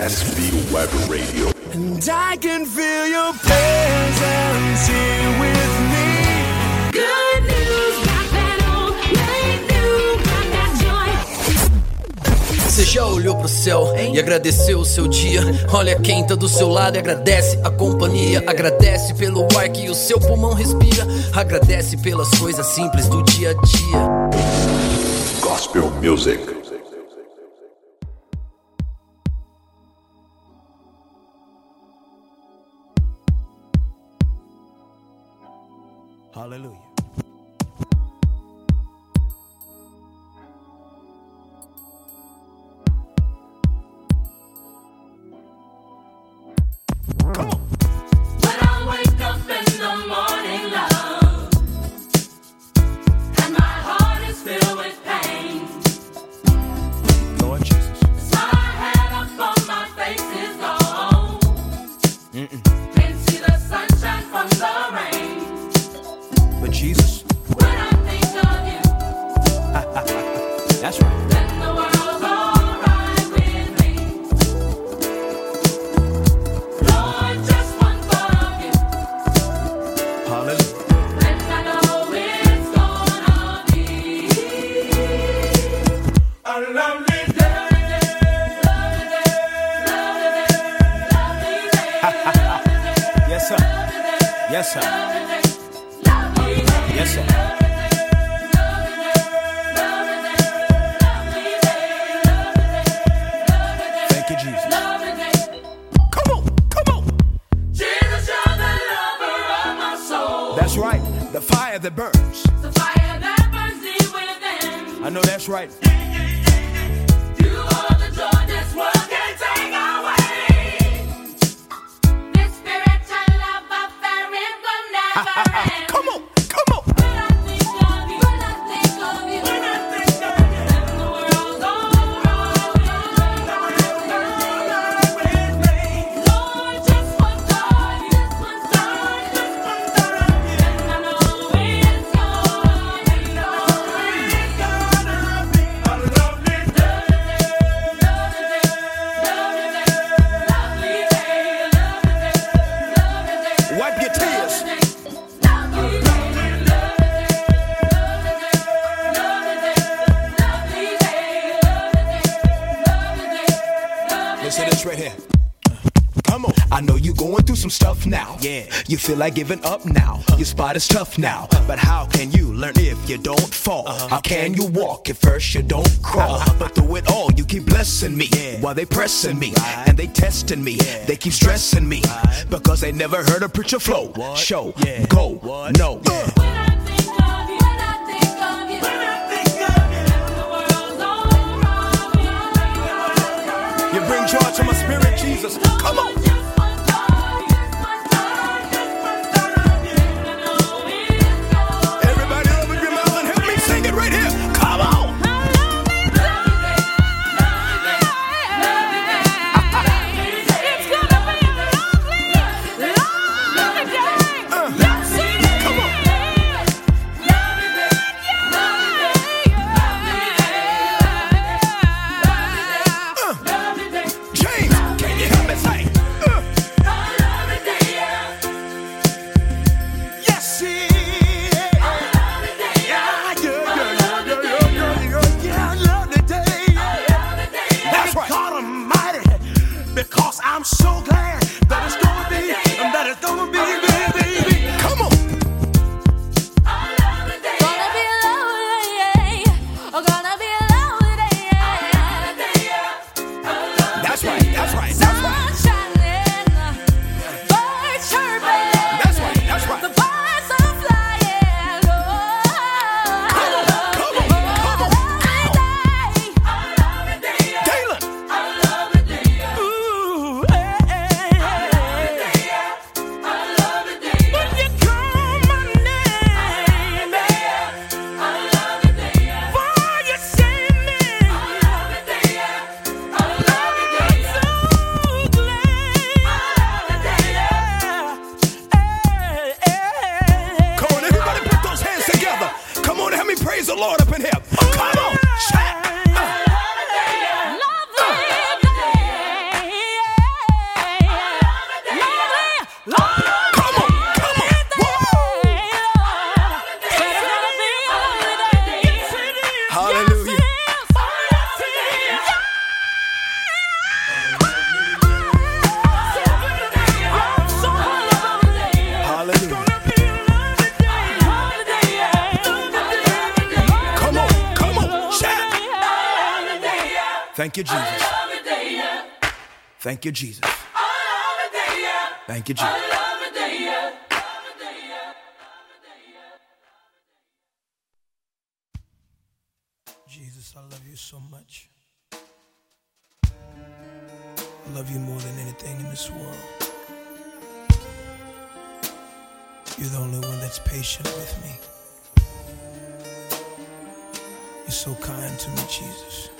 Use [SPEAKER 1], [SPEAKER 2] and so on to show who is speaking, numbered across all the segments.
[SPEAKER 1] SB Web Radio.
[SPEAKER 2] And I can feel your presence here with me.
[SPEAKER 3] Good news, rock metal, make new, that joy.
[SPEAKER 4] Você já olhou pro céu e agradeceu o seu dia? Olha quem tá do seu lado e agradece a companhia. Agradece pelo ar que o seu pulmão respira. Agradece pelas coisas simples do dia a dia.
[SPEAKER 1] Gospel Music.
[SPEAKER 5] Yeah, you feel like giving up now. Your spot is tough now, but how can you learn if you don't fall? Uh-huh. How can you walk if first you don't crawl? Uh-huh. But through it all, you keep blessing me while they pressing me. And they testing me. They keep stressing me. Because they never heard a preacher flow, show, go, no.
[SPEAKER 6] Thank you, Jesus. Thank you, Jesus. Jesus, I love you so much. I love you more than anything in this world. You're the only one that's patient with me. You're so kind to me, Jesus.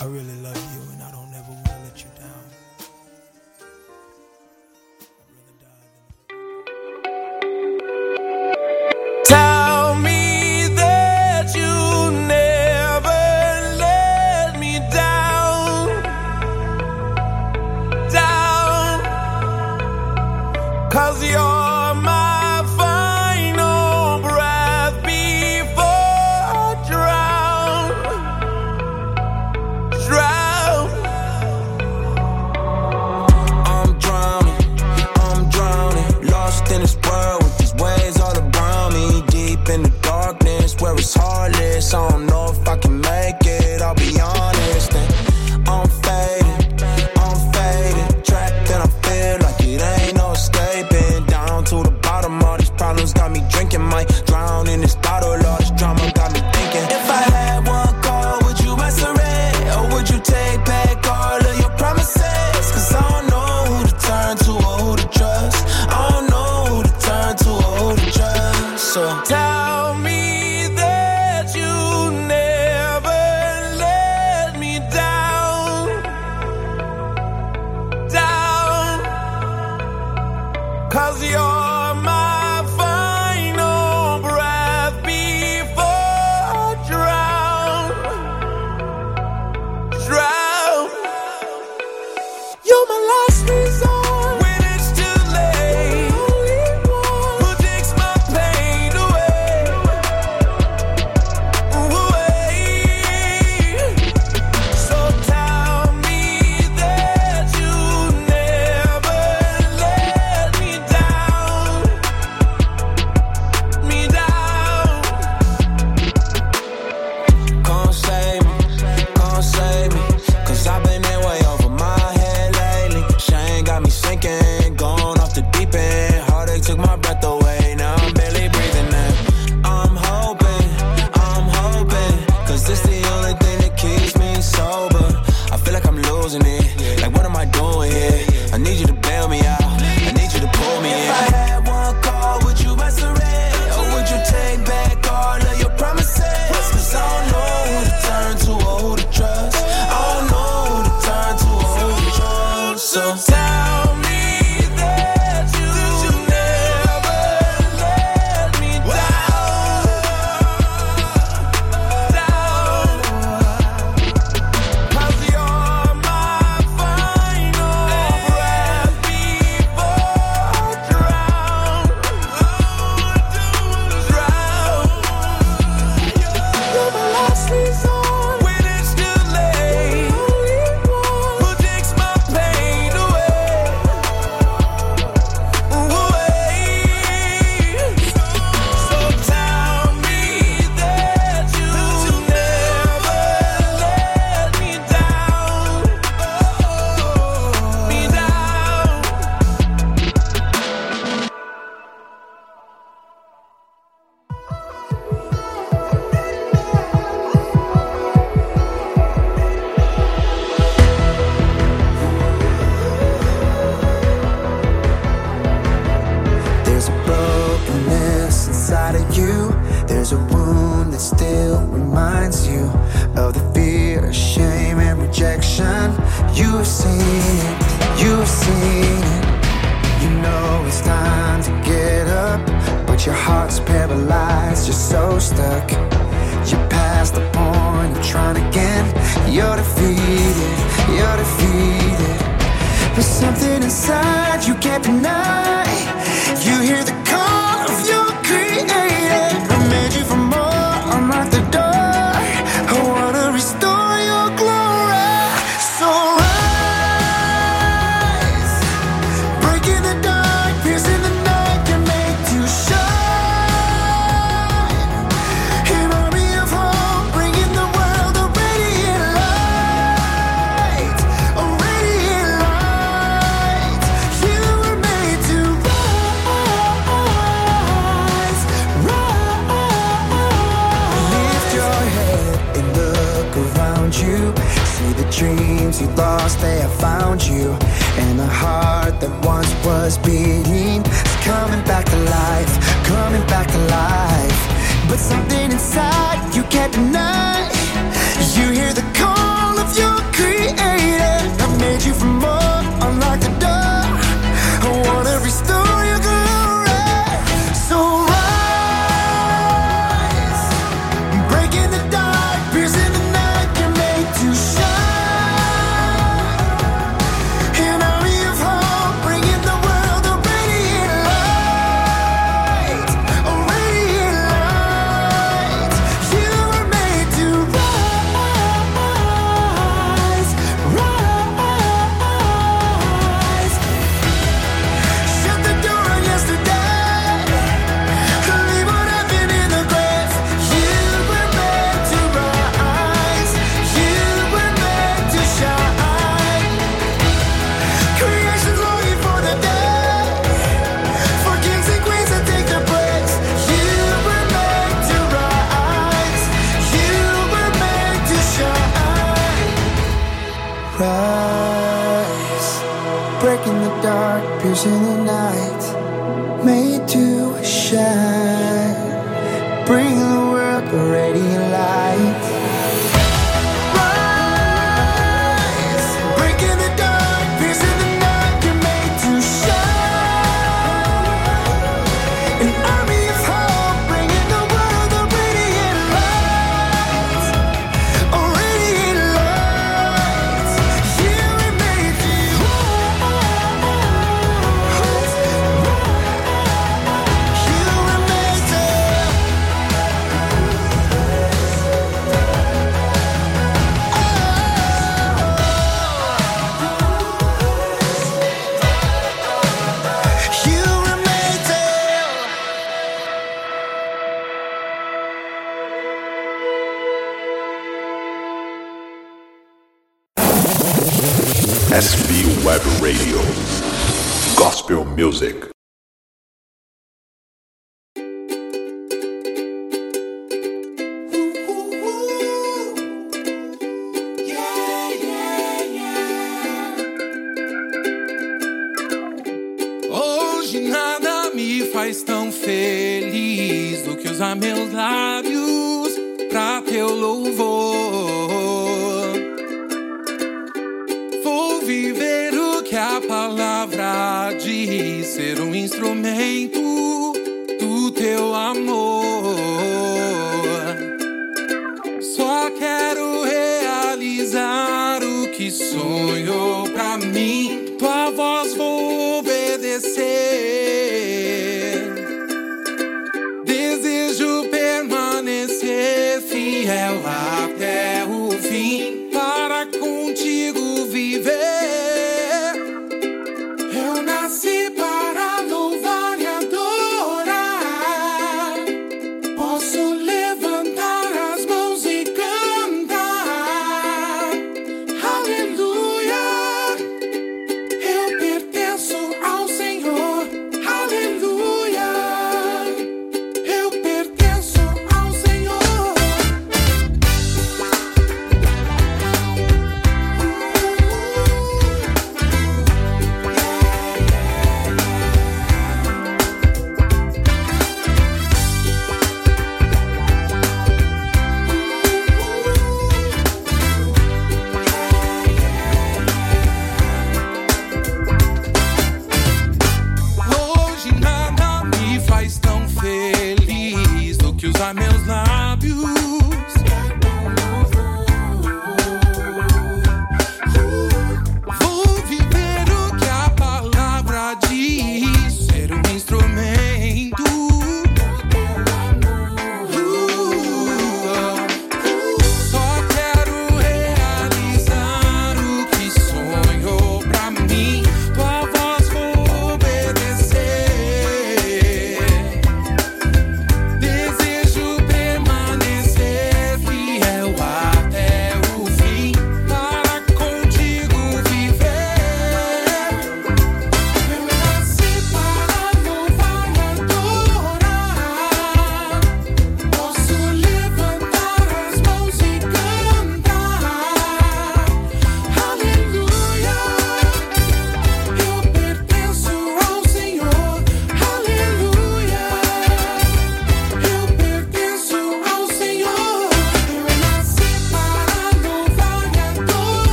[SPEAKER 6] I really love you and I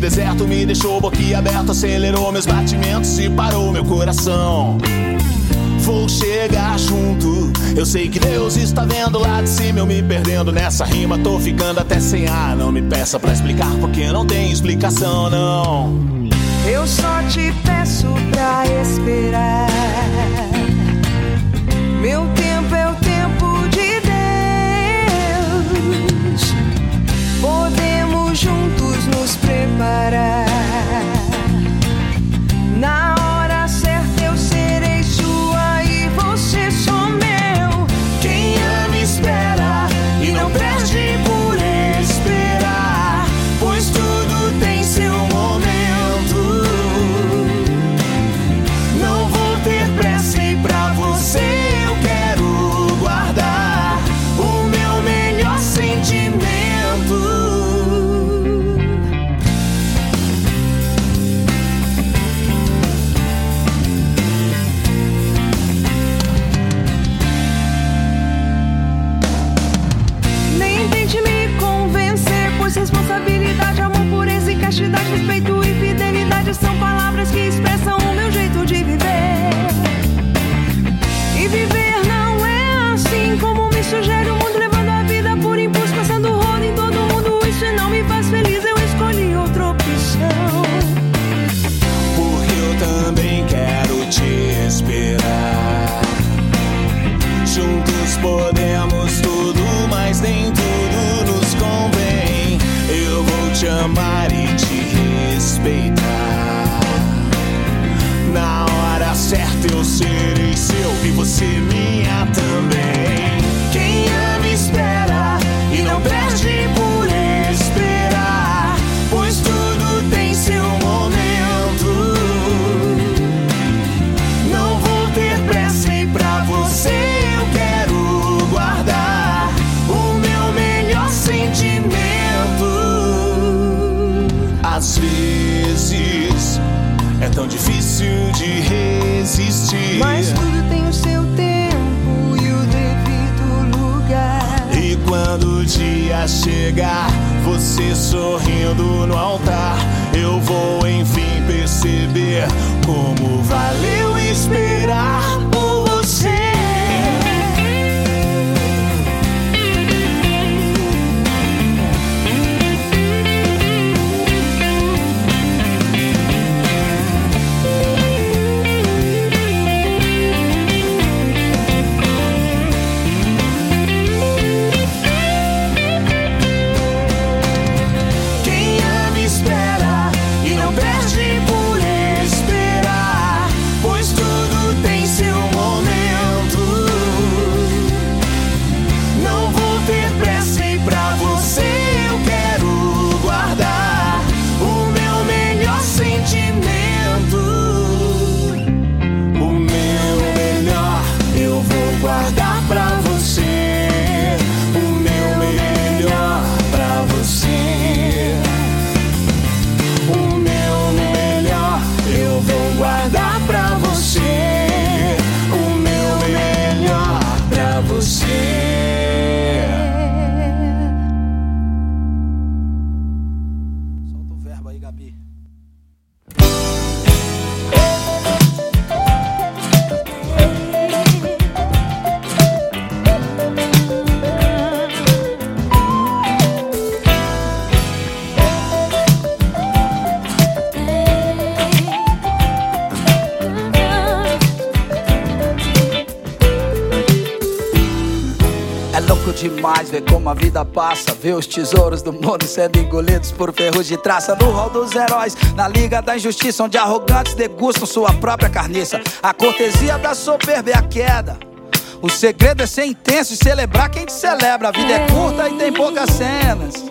[SPEAKER 7] deserto me deixou boquiaberto, acelerou meus batimentos e parou meu coração. Vou chegar junto, eu sei que Deus está vendo lá de cima, eu me perdendo nessa rima, tô ficando até sem ar. Não me peça pra explicar, porque não tem explicação, não.
[SPEAKER 8] Eu só te peço pra esperar.
[SPEAKER 7] chegar, você sorrindo no altar, eu vou enfim perceber como valeu esperar.
[SPEAKER 9] demais ver como a vida passa. Ver os tesouros do mundo sendo engolidos por ferros de traça. No rol dos heróis, na liga da injustiça, onde arrogantes degustam sua própria carniça. A cortesia da soberba é a queda. O segredo é ser intenso e celebrar quem te celebra. A vida é curta e tem poucas cenas.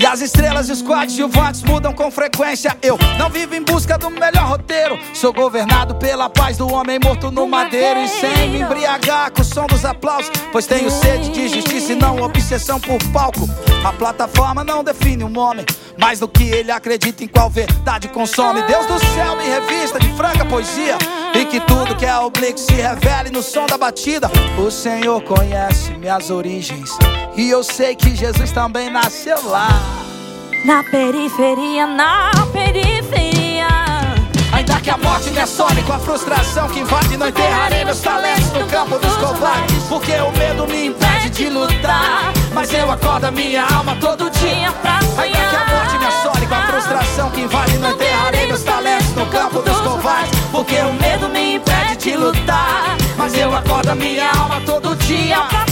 [SPEAKER 9] E as estrelas e os coadjuvantes mudam com frequência. Eu não vivo em busca do melhor roteiro. Sou governado pela paz do homem morto no madeiro. E sem me embriagar com o som dos aplausos. Pois tenho sede de justiça e não obsessão por palco.
[SPEAKER 10] A plataforma não define um homem. Mais do que ele acredita em qual verdade consome. Deus do céu me revista de franca poesia. E que tudo que é oblique se revele no som da batida. O Senhor conhece minhas origens. E eu sei que Jesus também nasceu lá.
[SPEAKER 3] Na periferia, na periferia.
[SPEAKER 10] Ainda que a morte me assole com a frustração que invade, não enterrarei meus talentos no campo dos covardes. Porque o medo me impede de lutar. Mas eu acordo a minha alma todo dia. Ainda que a morte me assole com a frustração que invade, não enterrarei meus talentos no campo dos covardes. Porque o medo me impede de lutar. Mas eu acordo a minha alma todo dia.
[SPEAKER 3] Pra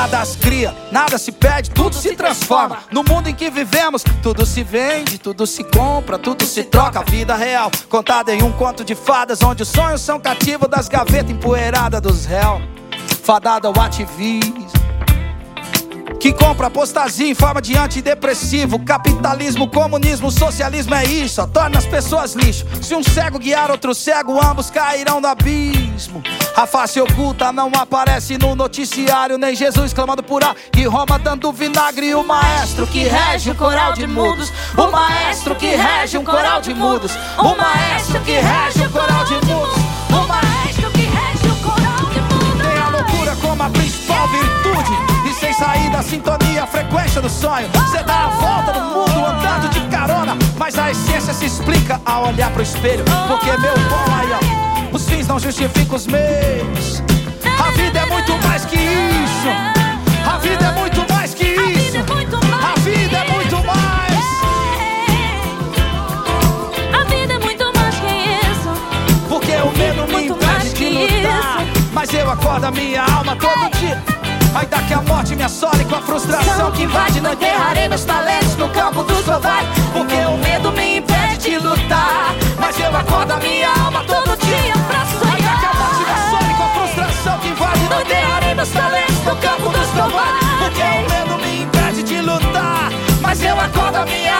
[SPEAKER 10] Nada se cria, nada se perde, tudo se transforma. No mundo em que vivemos, tudo se vende, tudo se compra, tudo se troca. A vida real, contada em um conto de fadas, onde os sonhos são cativos das gavetas empoeiradas dos réus. Fadada ao ativismo. Que compra apostasia em forma de antidepressivo. Capitalismo, comunismo, socialismo é isso. Torna as pessoas lixo. Se um cego guiar outro cego, ambos cairão no abismo. A face oculta não aparece no noticiário. Nem Jesus clamando por ar. E Roma dando vinagre. O maestro que rege o coral de mudos. O maestro que rege um coral de mudos. O maestro que rege o coral de mudos.
[SPEAKER 3] O maestro que rege o coral de mundo.
[SPEAKER 10] Tem a loucura como a principal virtude. Sair da sintonia, frequência do sonho. Você dá a volta no mundo andando de carona. Mas a essência se explica ao olhar pro espelho. Porque meu bom aí, ó. Os fins não justificam os meios. A vida é muito mais que isso. A vida é muito mais que isso. A vida é muito mais.
[SPEAKER 3] A vida é muito mais que isso.
[SPEAKER 10] Porque o medo me impede de lutar. Mas eu acordo a minha alma todo dia. Ainda que a morte me assole com a frustração que invade, não enterrarei meus talentos no campo dos covardes. Porque o medo me impede de lutar. Mas eu acordo a minha alma todo dia pra sonhar. Ainda que a morte me assole com a frustração que invade, não enterrarei meus talentos no campo dos covardes. Porque o medo me impede de lutar. Mas eu acordo a minha alma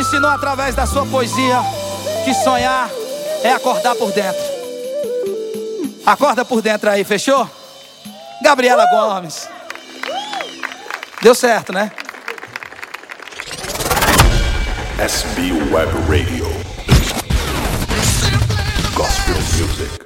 [SPEAKER 10] ensinou através da sua poesia que sonhar é acordar por dentro. Acorda por dentro aí, fechou? Gabriela Gomes. Deu certo, né?
[SPEAKER 11] SB Web Radio. Gospel Music.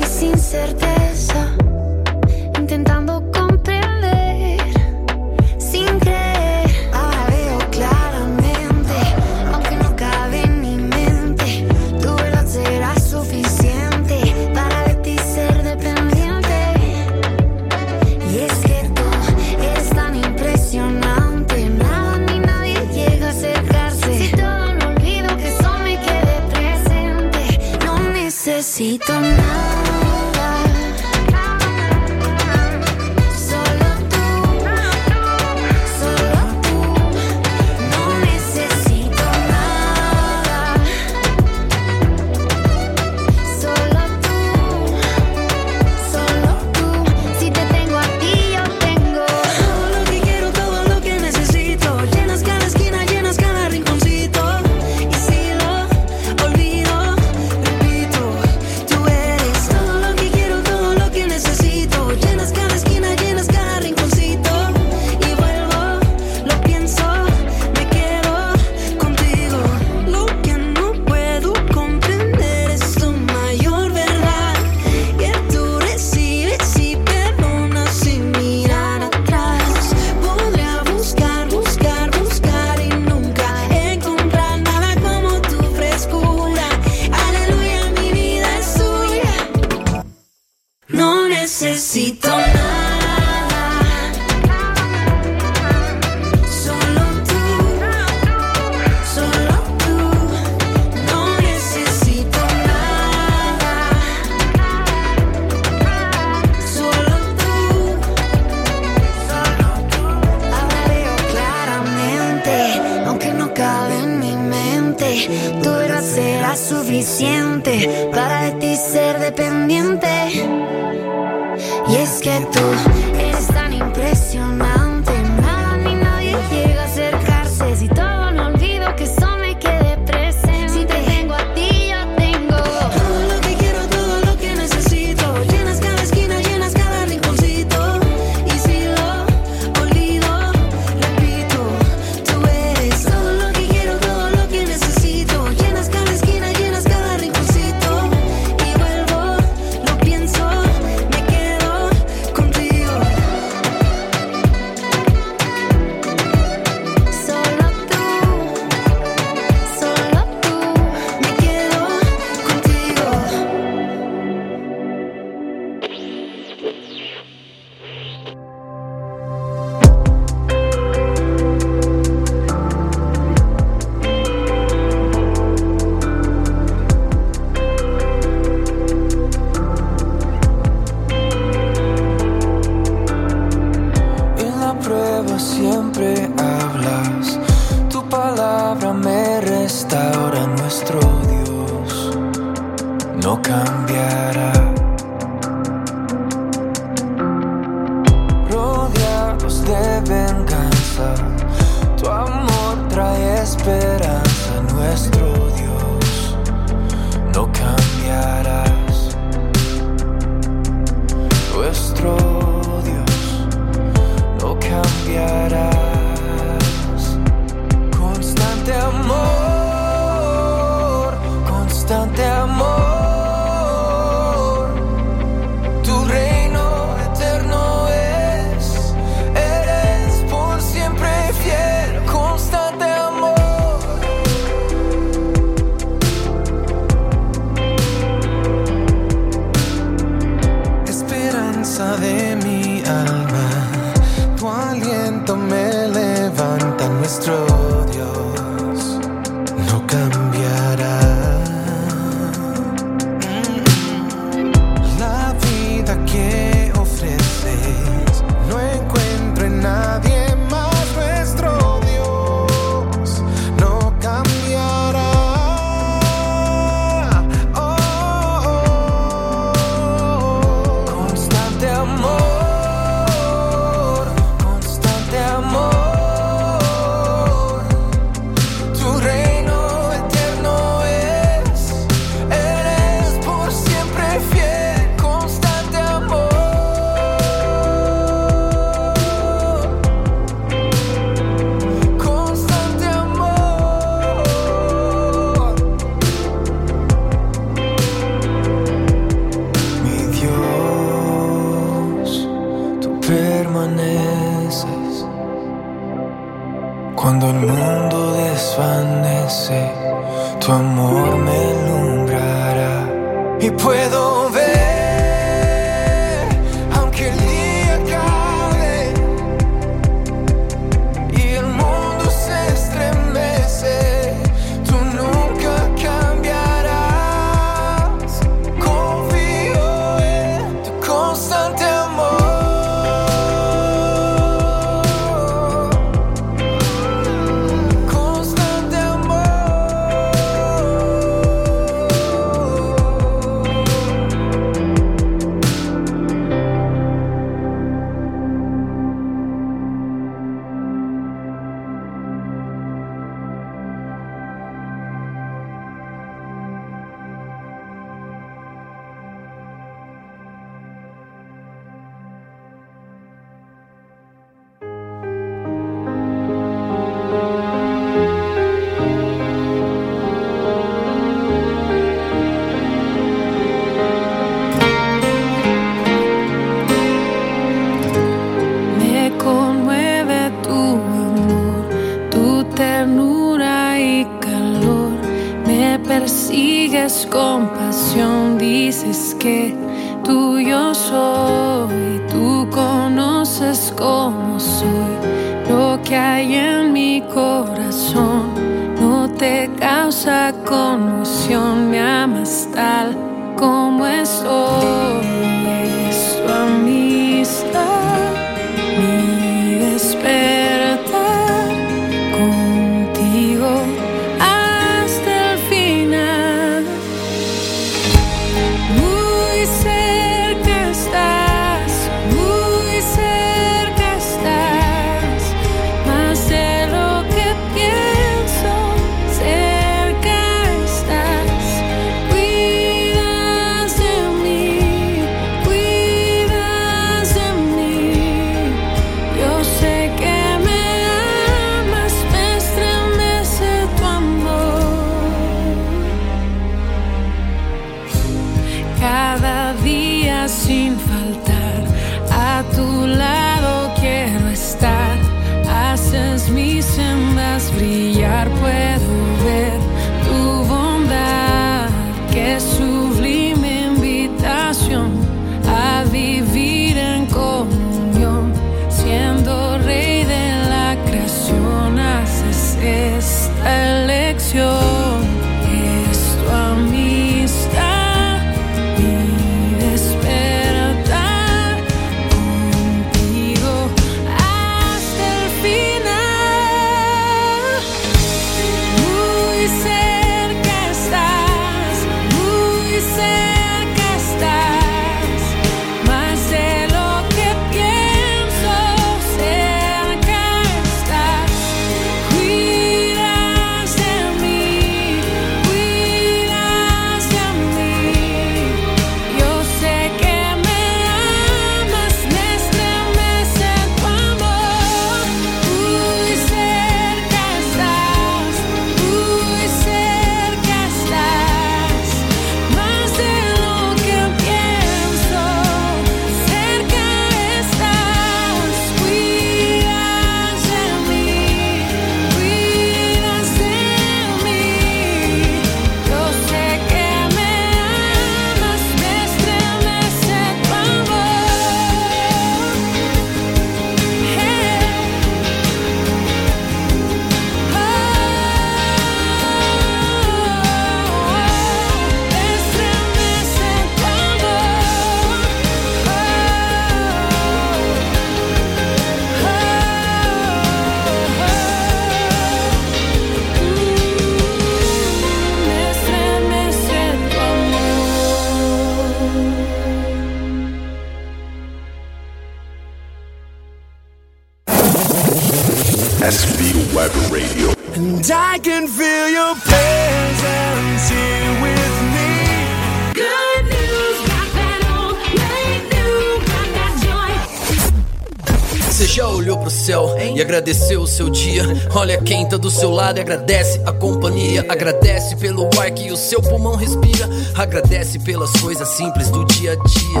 [SPEAKER 4] Olha quem tá do seu lado e agradece a companhia. Agradece pelo ar que o seu pulmão respira. Agradece pelas coisas simples do dia a dia.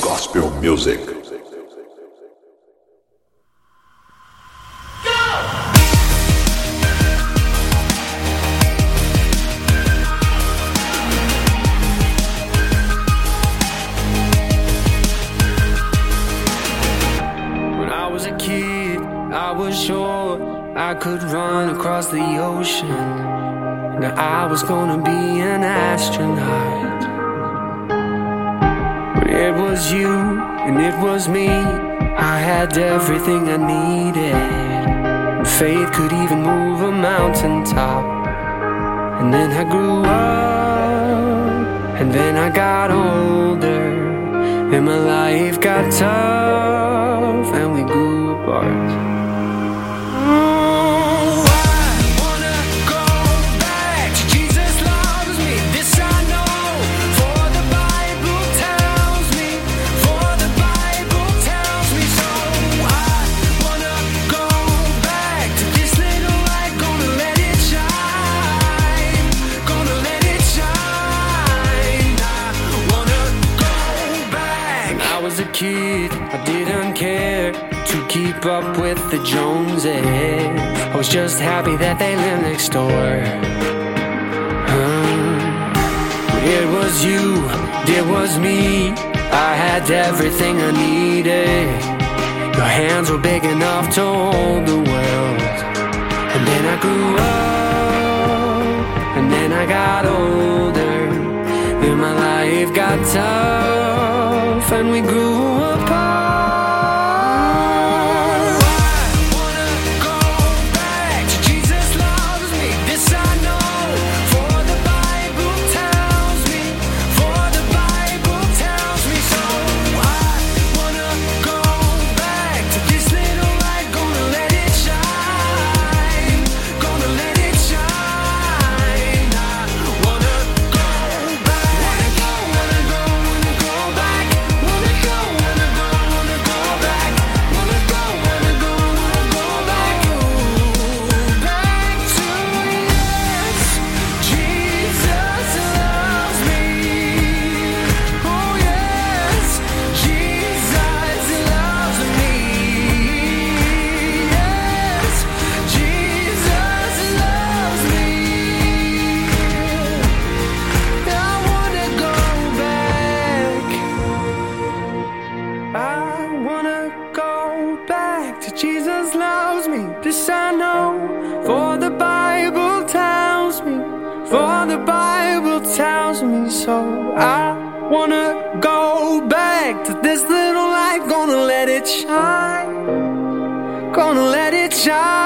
[SPEAKER 12] Gospel Music.
[SPEAKER 7] everything I needed. Faith could even move a mountaintop. And then I grew up, and then I got older, and my life got tough. Joneses. I was just happy that they lived next door. Huh.
[SPEAKER 12] It was you, it was me. I had everything I needed. Your hands were big enough to hold the world. And then I grew up, and then I got older. Then my life got tough, and we grew up. shine.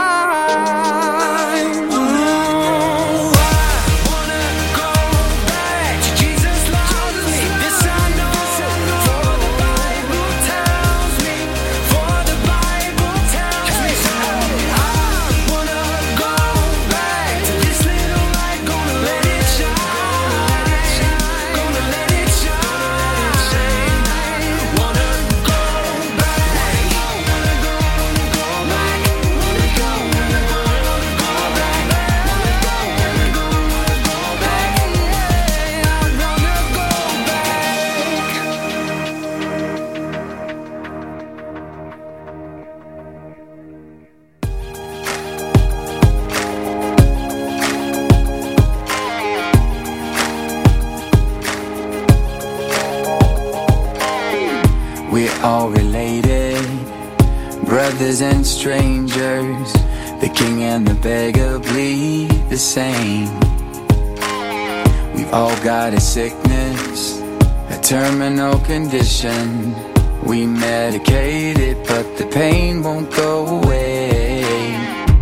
[SPEAKER 7] condition. We medicate it, but the pain won't go away.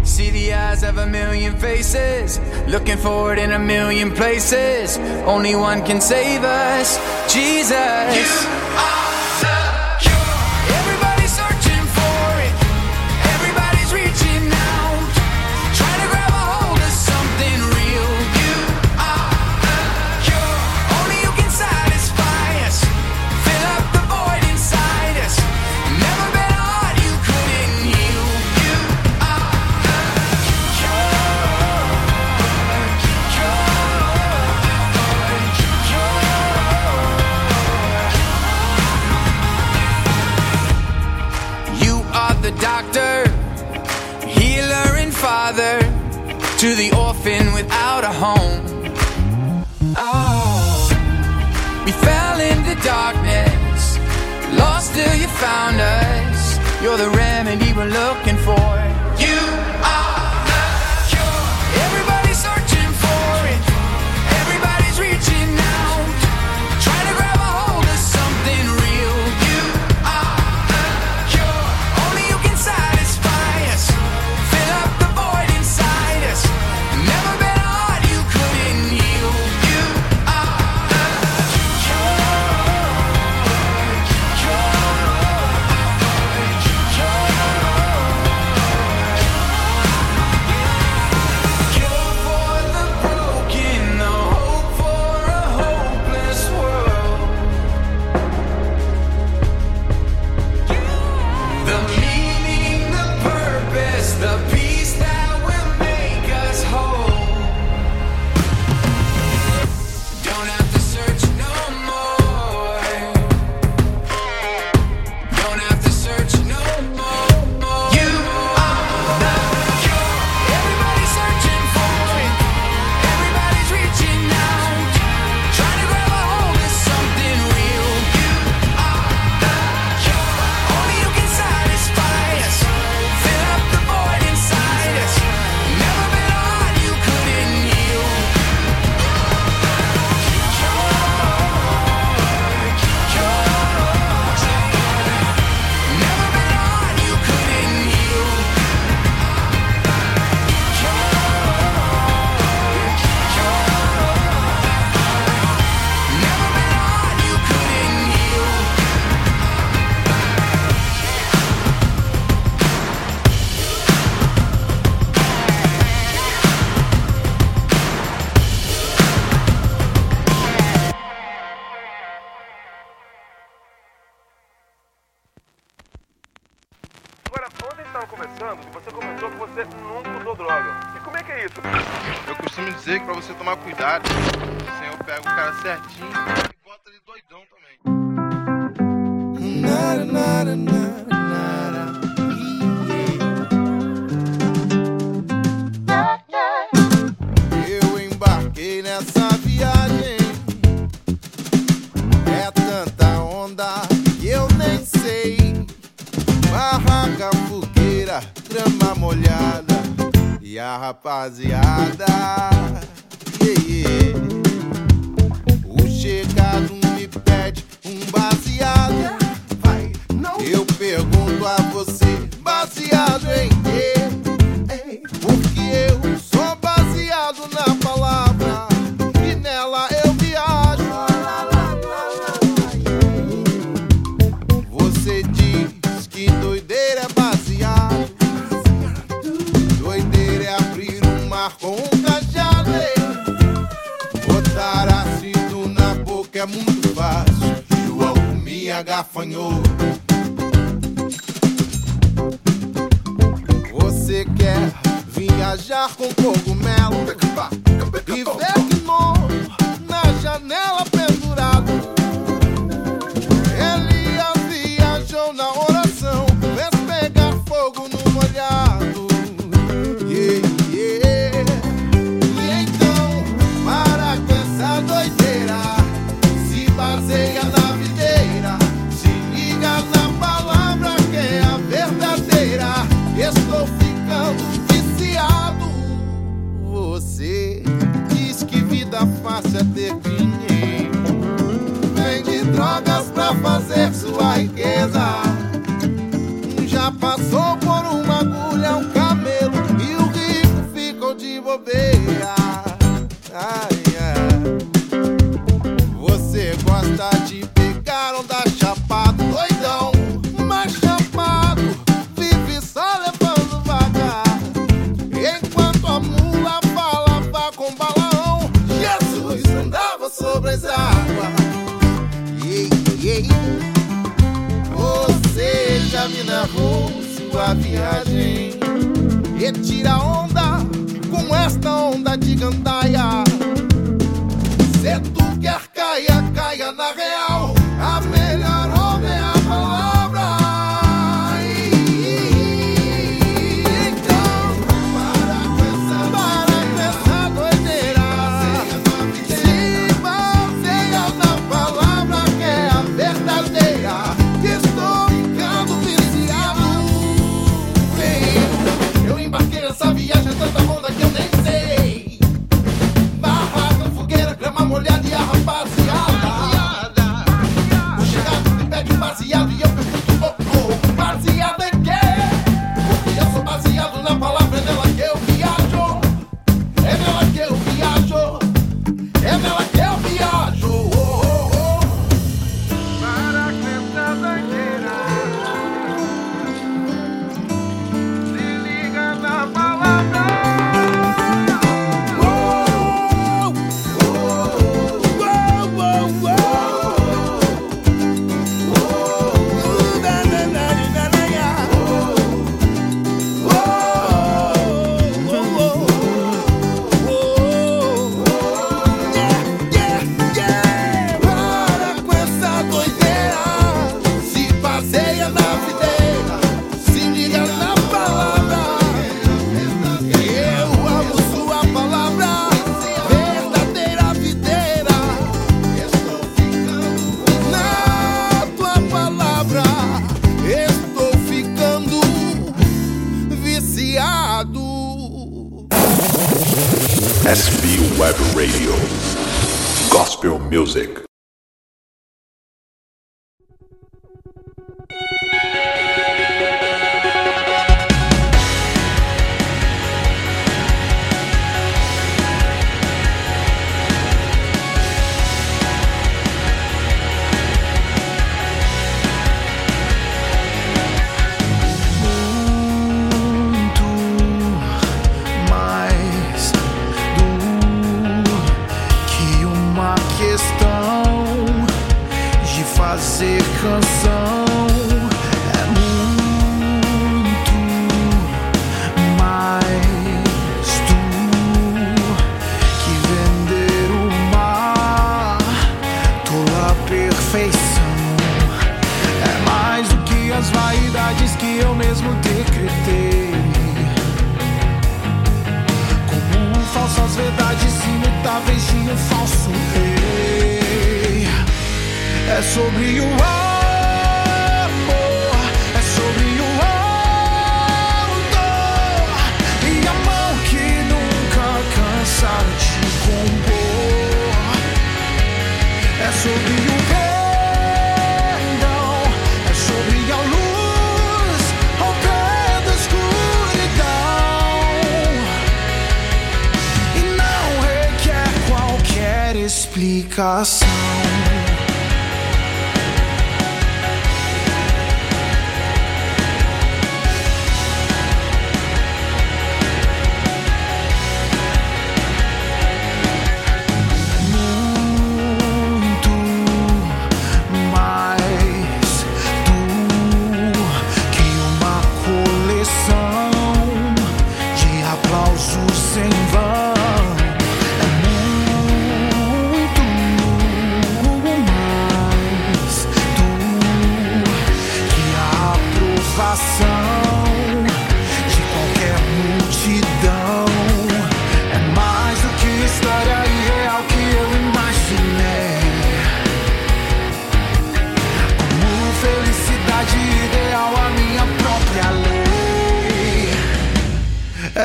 [SPEAKER 7] See the eyes of a million faces Looking for it in a million places. Only one can save us, Jesus. You You're the remedy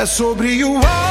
[SPEAKER 13] É
[SPEAKER 14] sobre o
[SPEAKER 2] amor,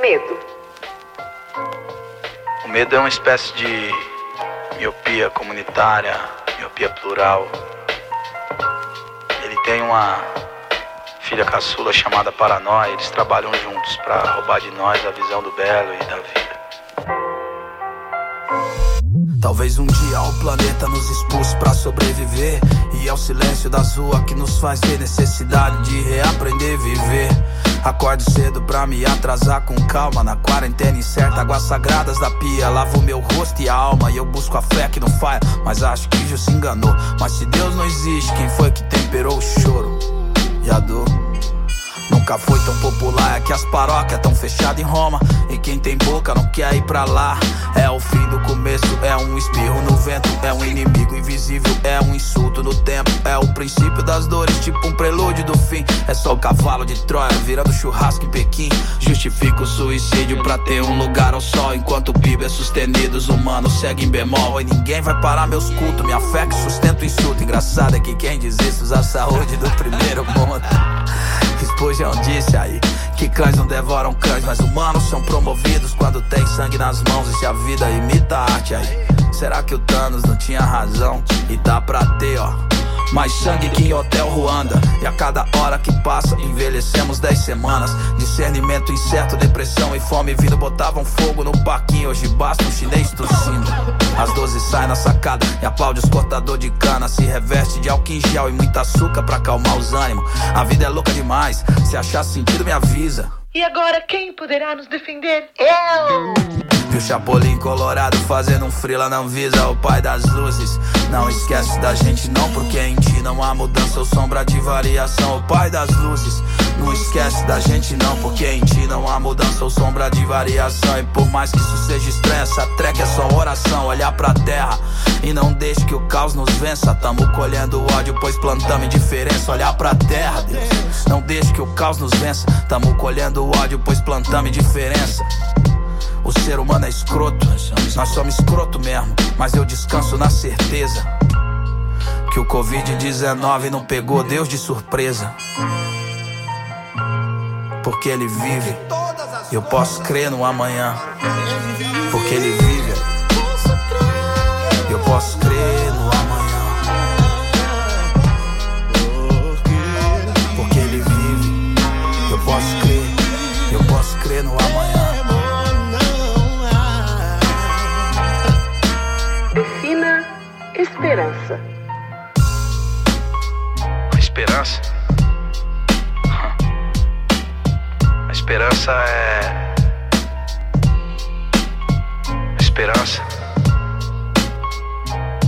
[SPEAKER 15] medo.
[SPEAKER 9] O medo é uma espécie de miopia comunitária, miopia plural. Ele tem uma filha caçula chamada Paranoia. Eles trabalham juntos pra roubar de nós a visão do belo e da vida. Talvez um dia o planeta nos expulse pra sobreviver. E é o silêncio das ruas que nos faz ver necessidade de reaprender a viver. Acordo cedo pra me atrasar com calma. Na quarentena incerta, águas sagradas da pia. Lavo meu rosto e a alma. E eu busco a fé que não falha. Mas acho que Ju se enganou. Mas se Deus não existe, quem foi que temperou o choro e a dor? Nunca foi tão popular, é que as paróquias tão fechadas em Roma. E quem tem boca não quer ir pra lá. É o fim do começo, é um espirro no vento. É um inimigo invisível, é um insulto no tempo. É o princípio das dores, tipo um prelúdio do fim. É só o cavalo de Troia virando churrasco em Pequim. Justifica o suicídio pra ter um lugar ao sol. Enquanto o PIB é sustenido, os humanos seguem em bemol. E ninguém vai parar meus cultos, minha fé que sustenta o insulto. Engraçado é que quem diz isso usa a saúde do primeiro mundo. Spurgeon disse aí que cães não devoram cães, mas humanos são promovidos quando tem sangue nas mãos. E se a vida imita a arte aí, será que o Thanos não tinha razão? E dá pra ter, ó. Mais sangue que em Hotel Ruanda. E a cada hora que passa, envelhecemos 10 semanas. Discernimento incerto, depressão e fome vindo botavam fogo no parquinho. Hoje basta um chinês tossindo. Às 12 sai na sacada e aplaude os cortador de cana. Se reveste de álcool em gel e muita açúcar pra acalmar os ânimos. A vida é louca demais, se achar sentido me avisa.
[SPEAKER 15] E agora quem poderá nos defender? Eu!
[SPEAKER 9] E o Chapolin Colorado fazendo um frila não visa o pai das luzes. Não esquece da gente não, porque em ti não há mudança ou sombra de variação. O pai das luzes. Não esquece da gente não, porque em ti não há mudança ou sombra de variação. E por mais que isso seja estranho, essa track é só oração. Olhar pra terra e não deixe que o caos nos vença. Tamo colhendo ódio, pois plantamos indiferença. Olhar pra terra, Deus. Não deixe que o caos nos vença. Tamo colhendo ódio, pois plantamos indiferença. O ser humano é escroto, nós somos escroto mesmo, mas eu descanso na certeza que o Covid-19 não pegou Deus de surpresa. Porque ele vive, eu posso crer no amanhã. Porque ele vive, eu posso crer
[SPEAKER 15] esperança.
[SPEAKER 9] A esperança? A esperança é. A esperança.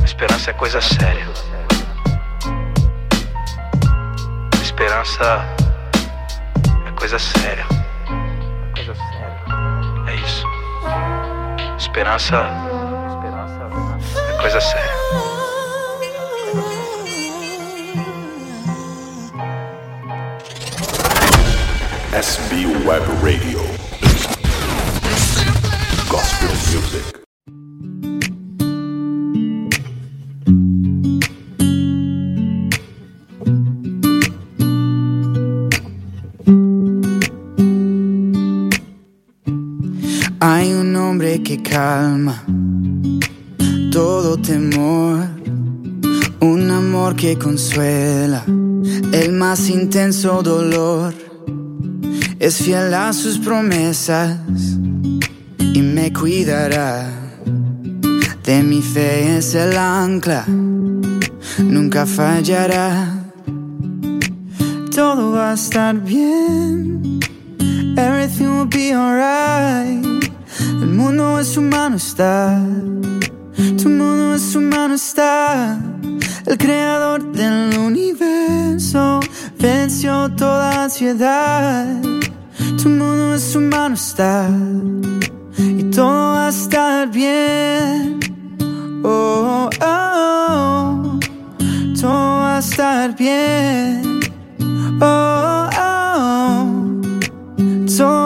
[SPEAKER 9] A esperança é coisa séria. A esperança é coisa séria. Coisa séria. É isso. Esperança é coisa séria.
[SPEAKER 1] SB Web Radio. Gospel Music.
[SPEAKER 16] Hay un nombre que calma todo temor, un amor que consuela el más intenso dolor. Es fiel a sus promesas y me cuidará. De mi fe es el ancla, nunca fallará. Todo va a estar bien. Everything will be alright. El mundo en su mano está. Tu mundo en su mano está. El creador del universo venció toda ansiedad. Tu mundo en su mano está. Y todo va a estar bien. Oh, oh, oh. Todo va a estar bien. Oh, oh, oh. Todo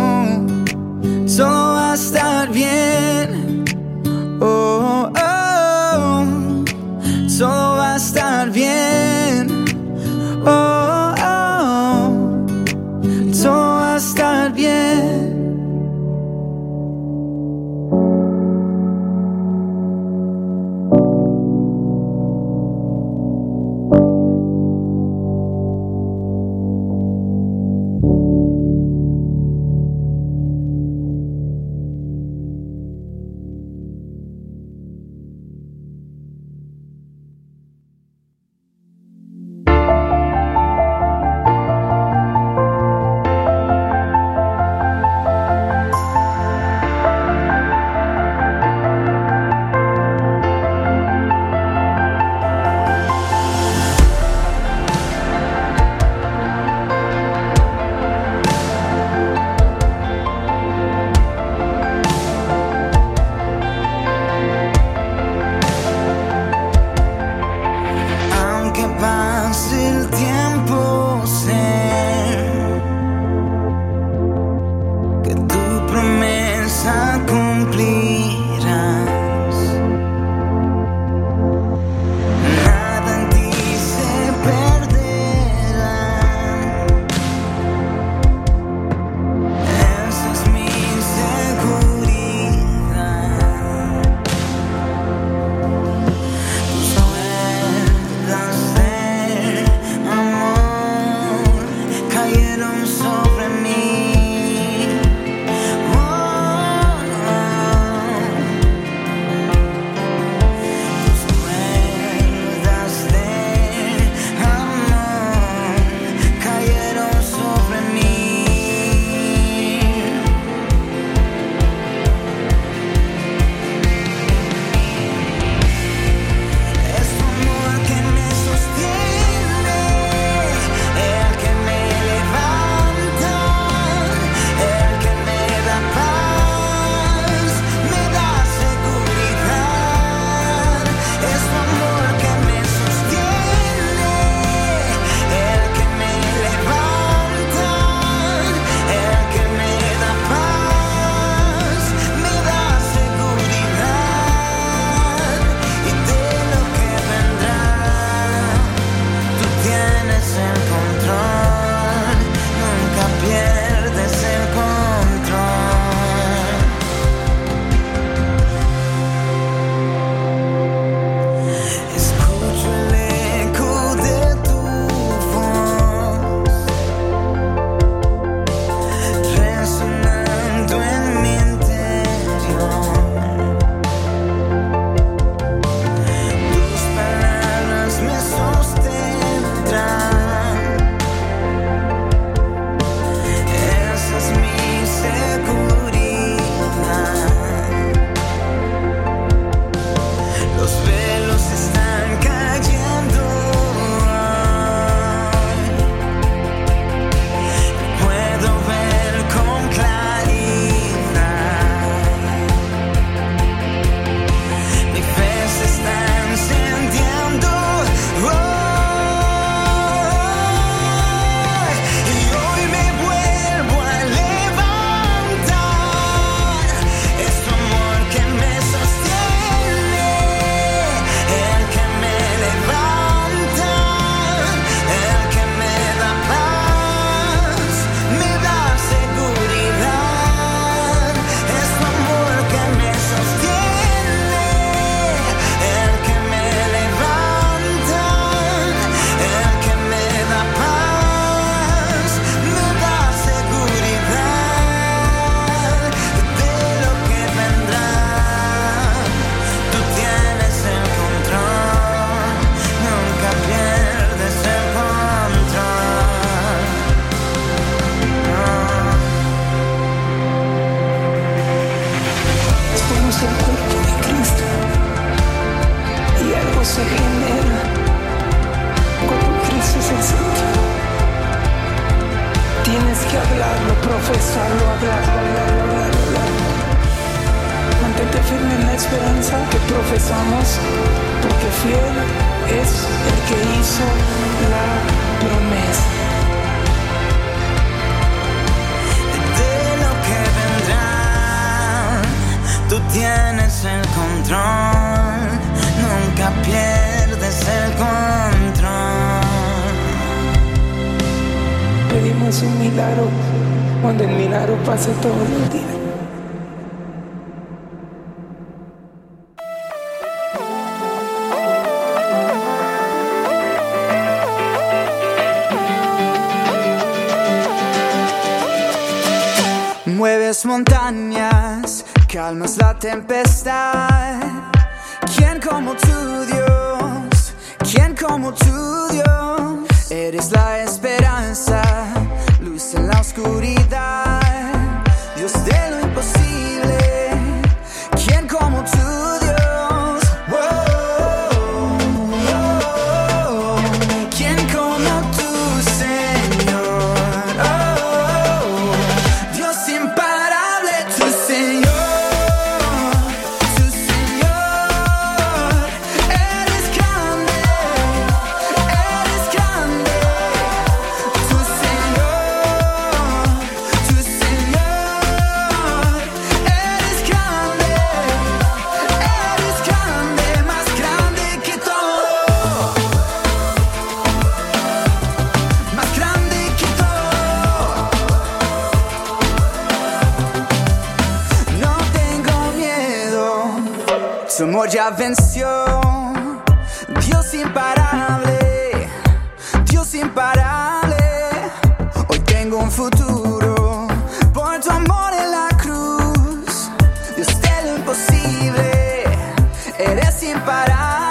[SPEAKER 17] eres
[SPEAKER 4] sin parar.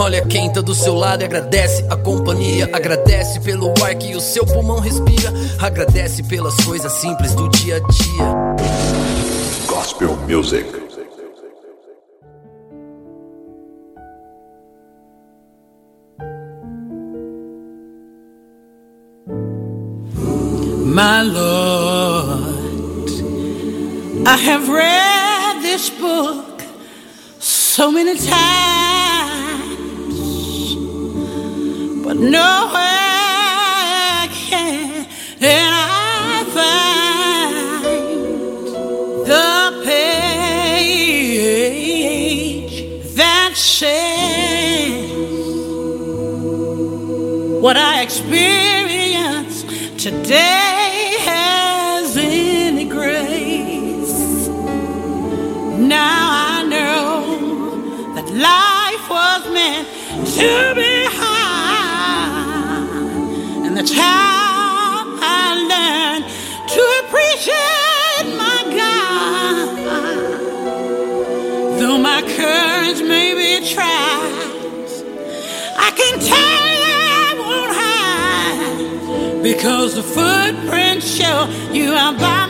[SPEAKER 4] Olha quem tá do seu lado e agradece a companhia. Agradece pelo ar que o seu pulmão respira. Agradece pelas coisas simples do dia a dia.
[SPEAKER 11] Gospel Music.
[SPEAKER 18] My Lord, I have read this book so many times. nowhere can I find the page that says what I experience today. Because the footprints show you are by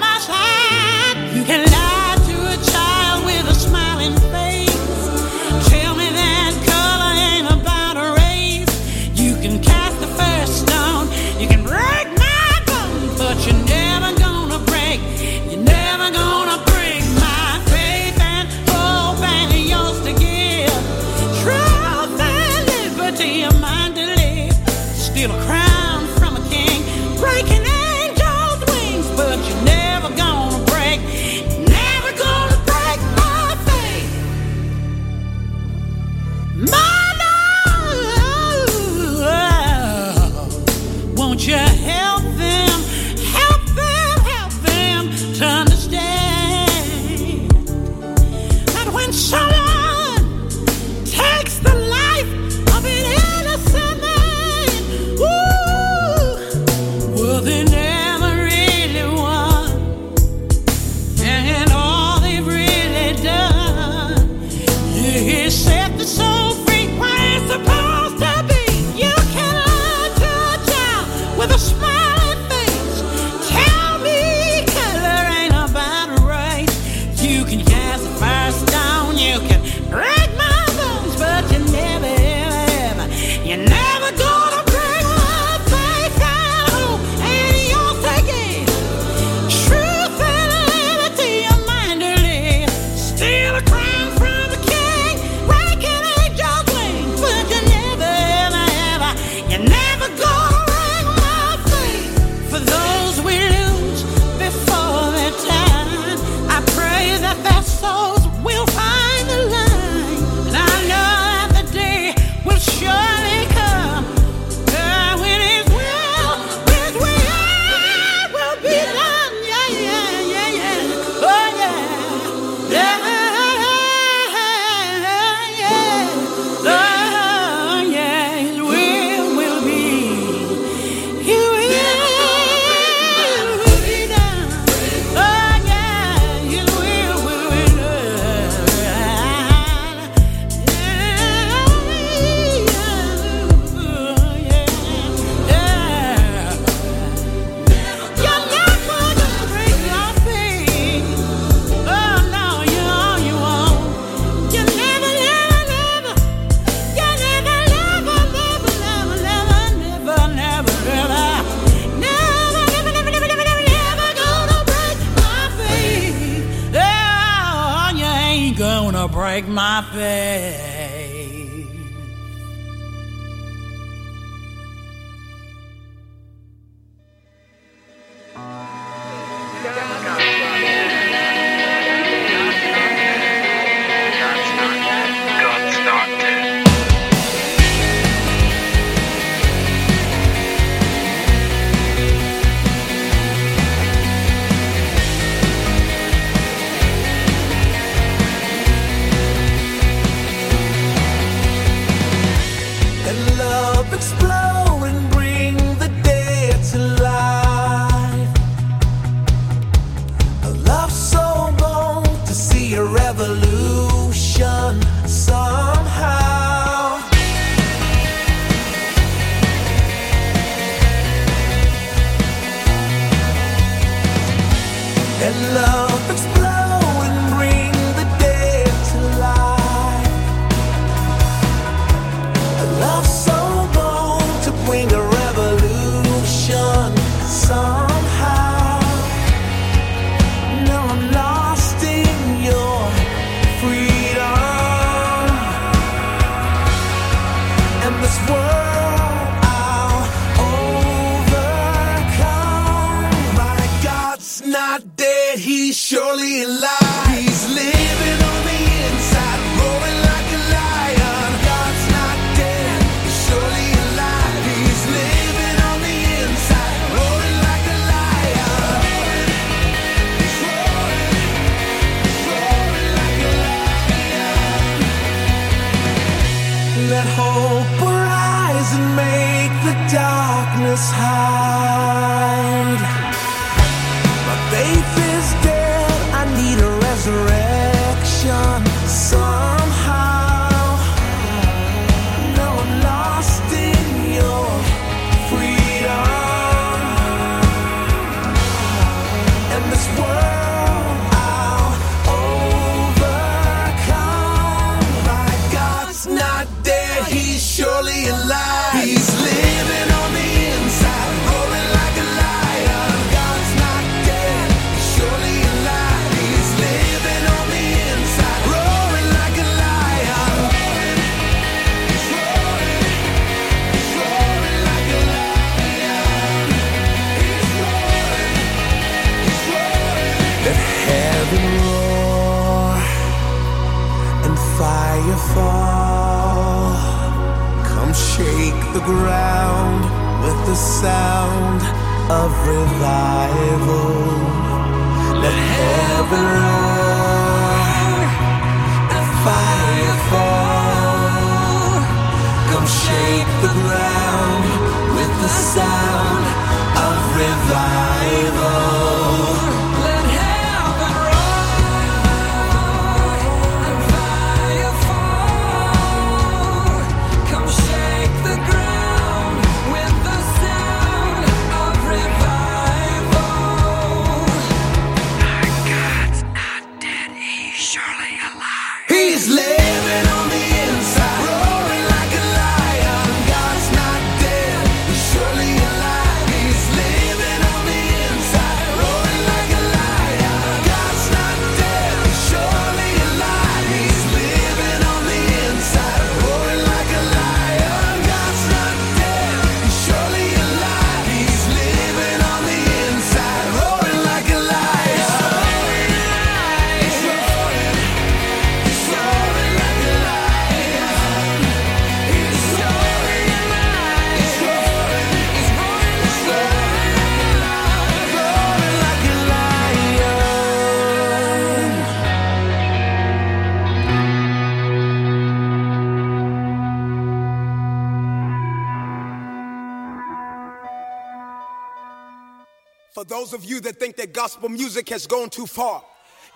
[SPEAKER 5] gospel music has gone too far.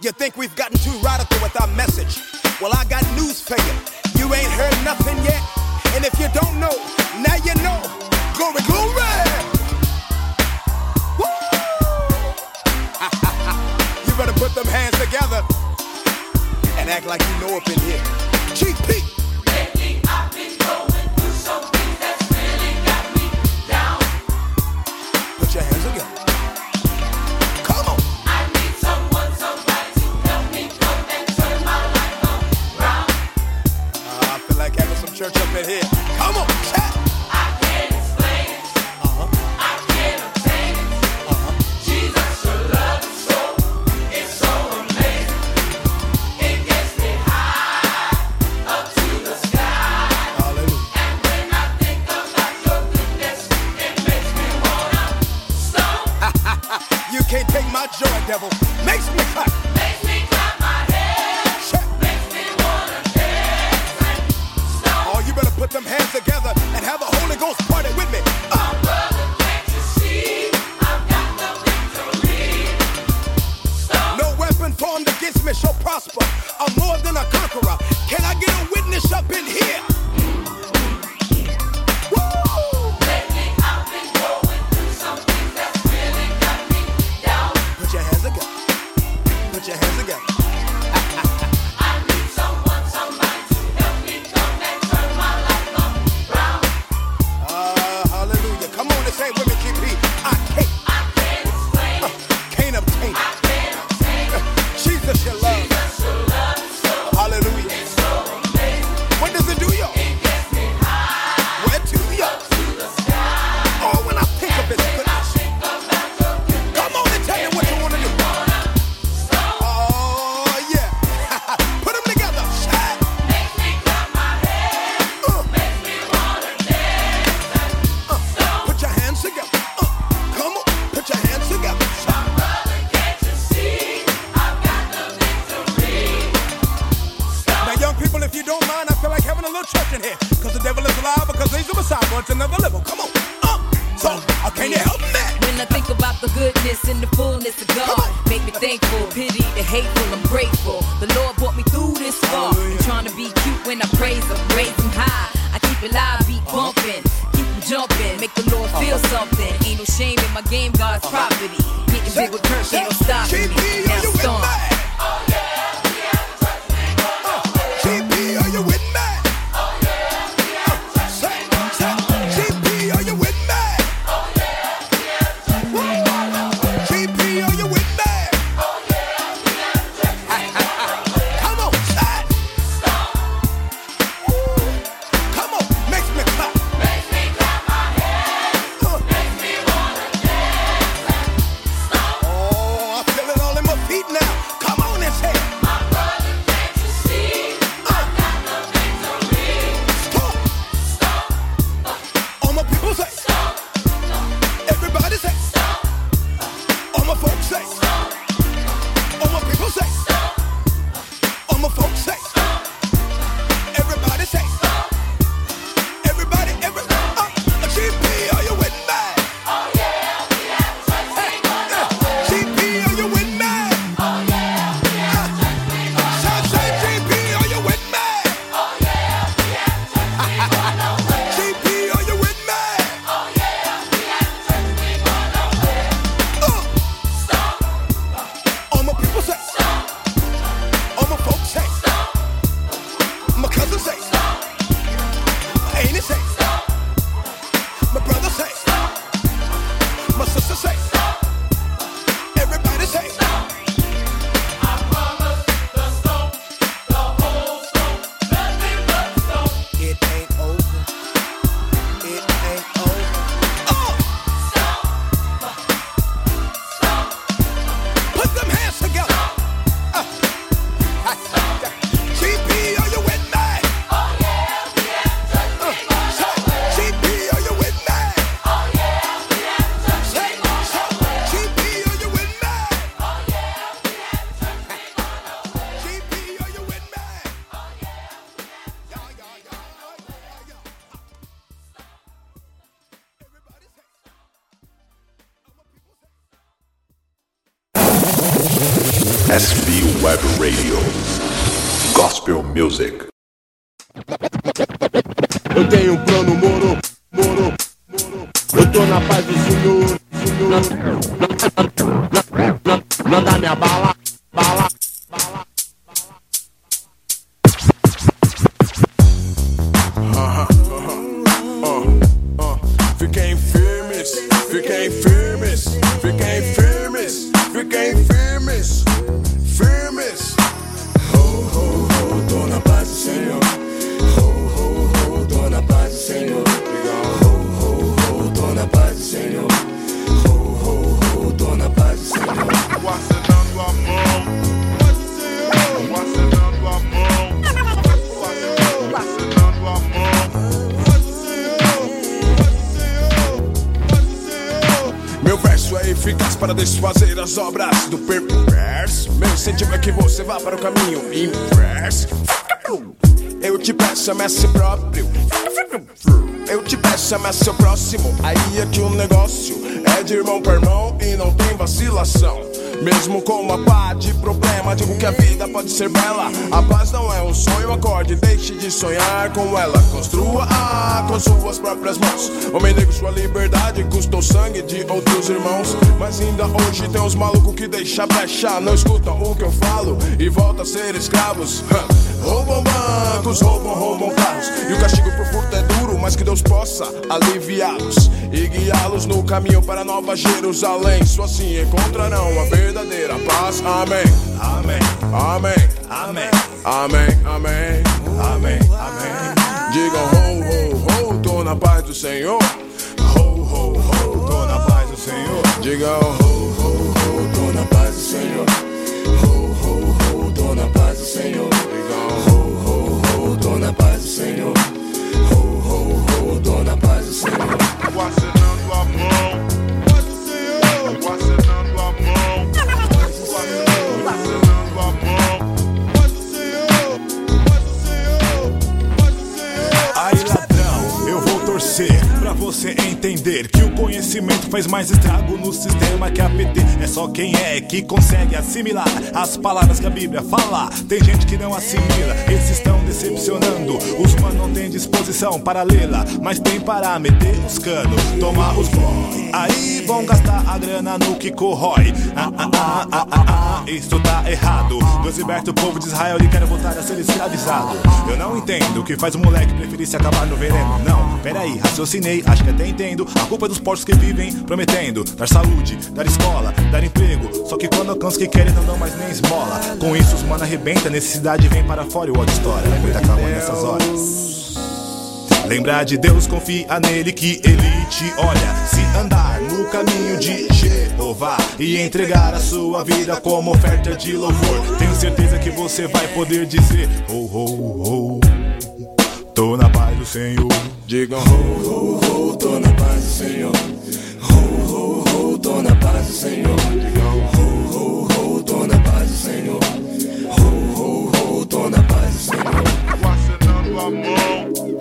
[SPEAKER 5] You think we've gotten too radical with our message? Well, I got news for you. You ain't heard nothing yet. And if you don't know, now you know. Glory, glory! Woo! you better put them hands together and act like you know up in here. GP! Lately I've been going church up in here. Come on, check.
[SPEAKER 19] Meu verso é eficaz para desfazer as obras do perverso. Meu incentivo é que você vá para o caminho inverso. Eu te peço, a si próprio. Eu te peço, ame a seu próximo. Aí é que o negócio é de irmão para irmão e não tem vacilação. Mesmo com uma pá de problema, digo que a vida pode ser bela. A paz não é um sonho, acorde, deixe de sonhar com ela. Construa-a com suas próprias mãos. Homem negro, sua liberdade custou sangue de outros irmãos. Mas ainda hoje tem uns malucos que deixa brecha, não escutam o que eu falo e voltam a ser escravos. Roubam bancos, roubam, roubam carros. E o castigo por furto é duro, mas que Deus possa aliviá-los e guiá-los no caminho para Nova Jerusalém. Só assim encontrarão a verdadeira paz. Amém. Amém. Amém. Amém. Amém. Amém. Amém. Amém. Digam ho, ho, ho, tô na paz do Senhor. Ho, ho, ho, tô na paz do Senhor. Digam ho, ho, ho, tô na paz do Senhor. Ho, ho, ho, tô na paz do Senhor. Digam ho, ho, ho, tô na paz do Senhor. Ho, ho, ho, tô na paz do Senhor.
[SPEAKER 5] acenando a mão,
[SPEAKER 20] você entender que o conhecimento
[SPEAKER 21] faz mais estrago no sistema que a PT. É só quem é que consegue assimilar as palavras que a Bíblia fala. Tem gente que não assimila, esses estão decepcionando. Os manos não têm disposição para lê-la, mas tem para meter os canos, tomar os boy. Aí vão gastar a grana no que corrói. Ah, ah, ah, ah, ah, ah, isso tá errado. Deus liberta o povo de Israel e quer voltar a ser escravizado. Eu não entendo o que faz o moleque preferir se acabar no veneno. Não, peraí, raciocinei, acho que até entendo. A culpa é dos porcos que vivem prometendo dar saúde, dar escola, dar emprego. Só que quando alcançam o que querem, não dão mais nem esmola. Com isso, os mano arrebenta, necessidade vem para fora e o ódio estoura. Muita calma nessas horas. Lembrar de Deus, confia nele que ele te olha. Se andar no caminho de Jeová e entregar a sua vida como oferta de louvor, tenho certeza que você vai poder dizer: Oh, oh, oh, tô na paz do Senhor.
[SPEAKER 19] Digam ho, ho, ho, tô na paz do Senhor. Ho, ho, ho, tô na paz do Senhor. Digam ho, ho, ho, tô na paz do Senhor. Ho, ho, ho, tô na paz do Senhor.
[SPEAKER 22] Vacinando a mão.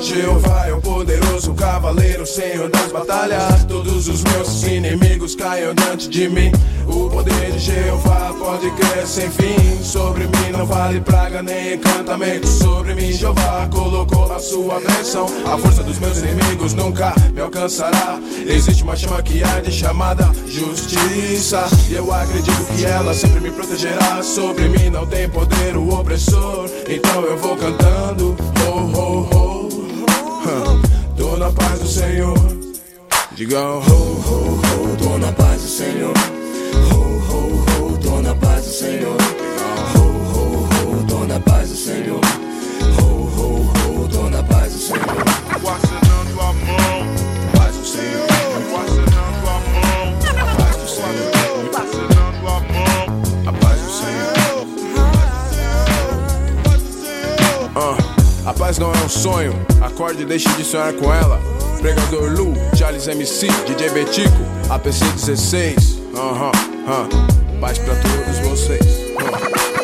[SPEAKER 19] Jeová é o poderoso cavaleiro, senhor das batalhas. Todos os meus inimigos caiam diante de mim. O poder de Jeová pode crer sem fim. Sobre mim não vale praga nem encantamento. Sobre mim, Jeová colocou a sua bênção. A força dos meus inimigos nunca me alcançará. Existe uma chama que arde chamada justiça. E eu acredito que ela sempre me protegerá. Sobre mim não tem poder o opressor. Então eu vou cantando. Oh, oh, oh. Tô na paz do Senhor. Digam ho, ho, ho. Tô na paz do Senhor. Ho, ho, ho. Tô na paz do Senhor. Ho, ho, ho. Tô na paz do Senhor. Ho, ho, ho. Tô na paz do Senhor.
[SPEAKER 22] A
[SPEAKER 19] paz não é um sonho. Acorde e deixe de sonhar com ela. Pregador Lu, Charles MC, DJ Betico, APC 16. Aham, aham. Paz pra todos vocês.
[SPEAKER 22] Vacinando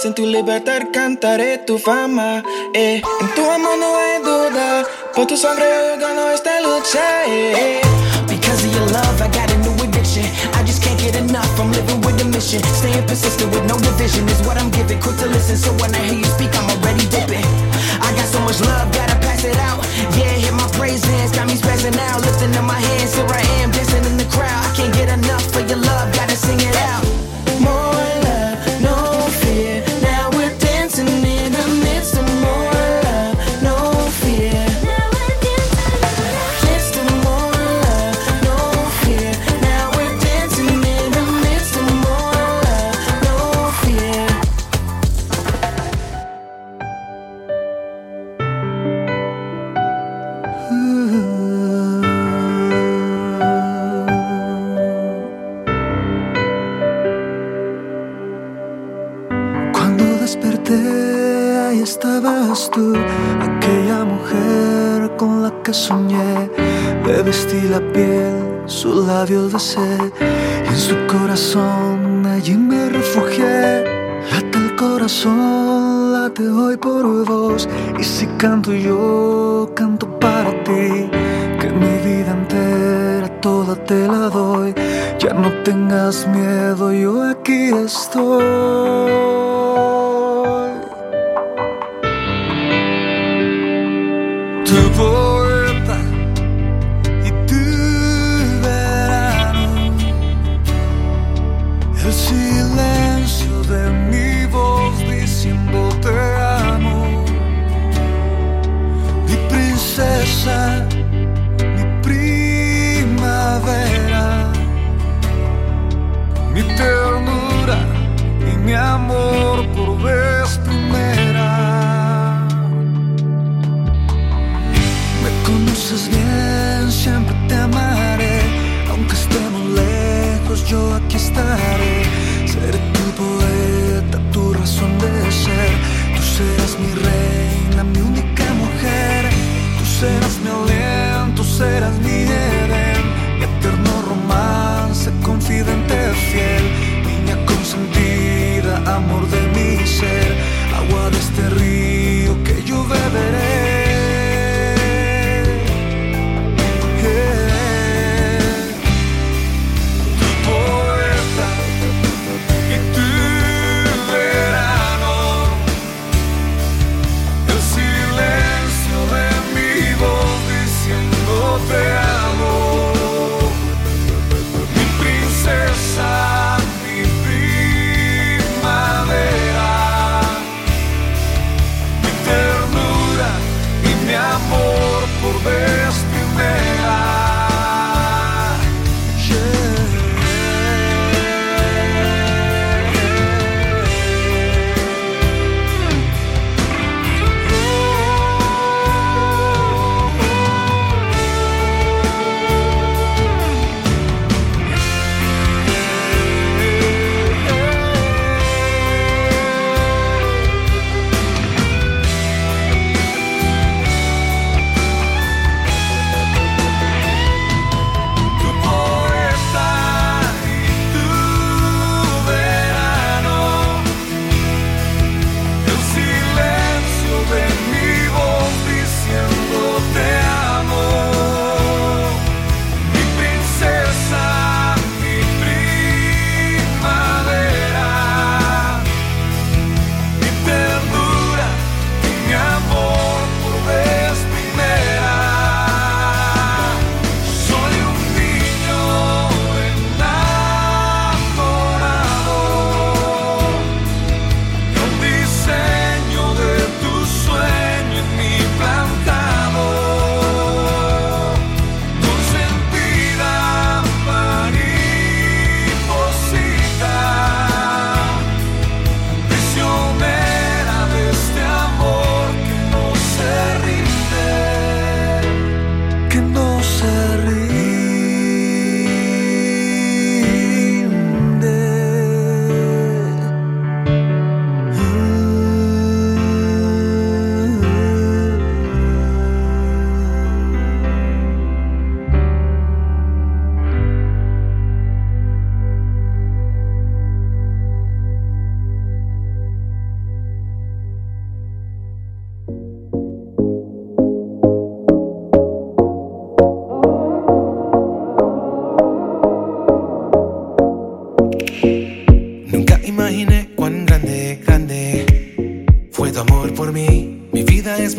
[SPEAKER 17] más, en tu libertad cantaré tu fama. Eh. En tu amor no hay duda, por tu sangre yo gano esta lucha. Eh.
[SPEAKER 23] Because of your love, I got a new addiction. I just can't get enough, I'm living with a mission. Staying persistent with no division is what I'm giving. Quick to listen, so when I hear you speak, I'm already dipping. I got so much love, gotta pass it out. Yeah, hit my praise hands, got me spazzing out. Lifting up my hands, here I am, dancing in the crowd. I can't get enough for your love, gotta sing it out.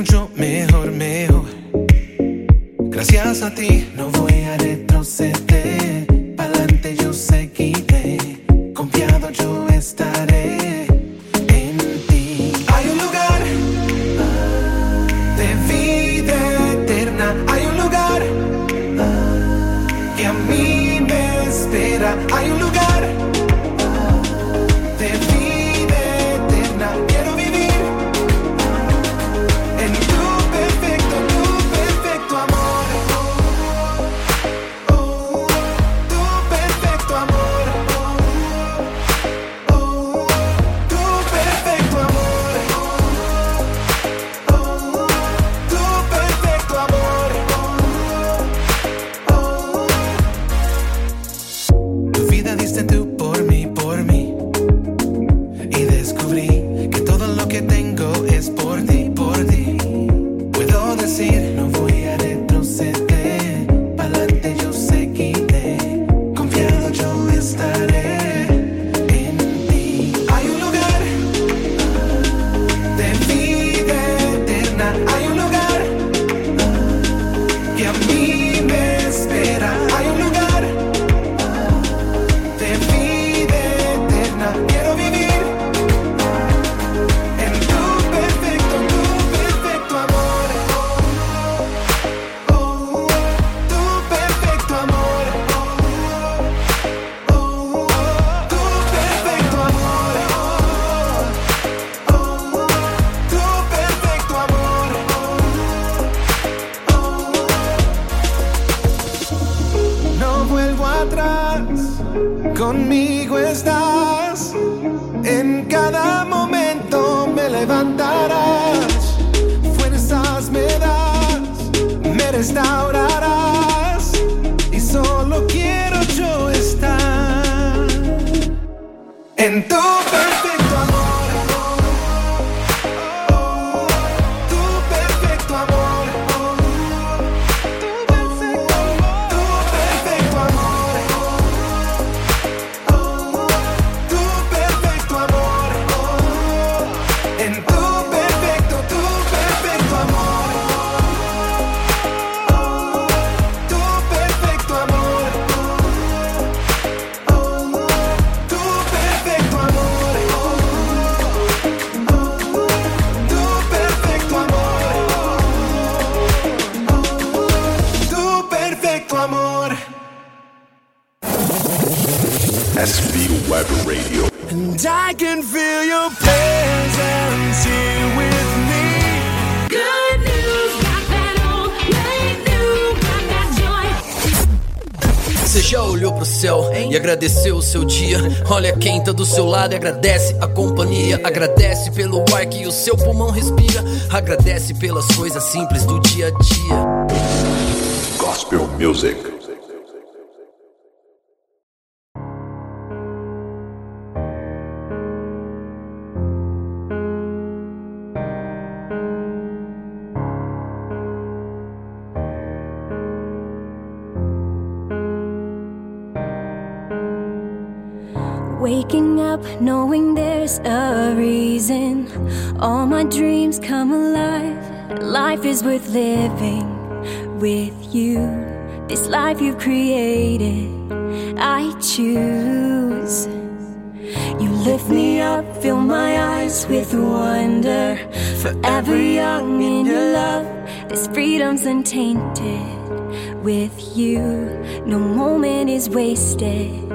[SPEAKER 4] making seu dia. Olha quem tá do seu lado e agradece a companhia. Agradece pelo ar que o seu pulmão respira. Agradece pelas coisas simples do dia a dia.
[SPEAKER 11] Gospel Music.
[SPEAKER 24] is worth living with you. This life you've created, I choose. You lift me up, fill my eyes with wonder. Forever young in your love, this freedom's untainted. With you, no moment is wasted.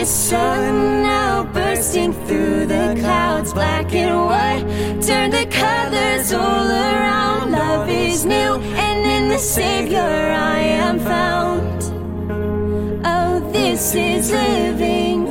[SPEAKER 24] The sun now bursting through the clouds, black and white. Turn the colors all around. Love is new, and in the Savior I am found. Oh, this is living.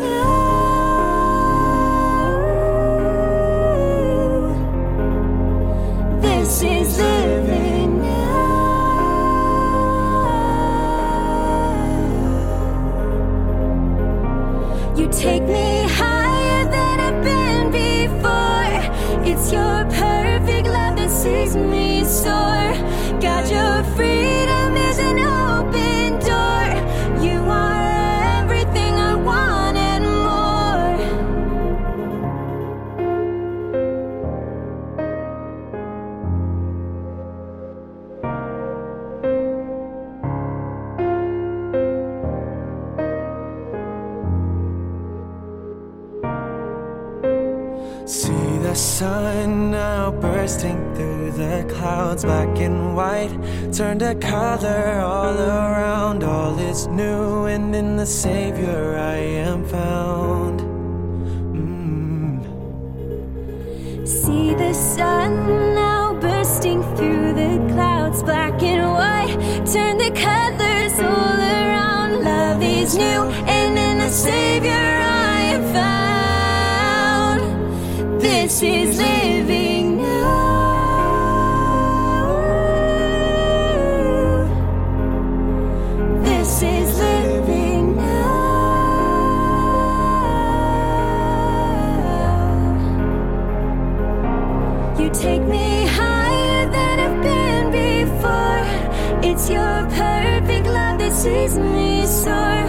[SPEAKER 25] Black and white. Turn to color all around, all is new, and in the Savior I am found. Mm.
[SPEAKER 24] See the sun now bursting through the clouds, black and white. Turn the colors all around. Love is new, and in the Savior I am found. This is me soar.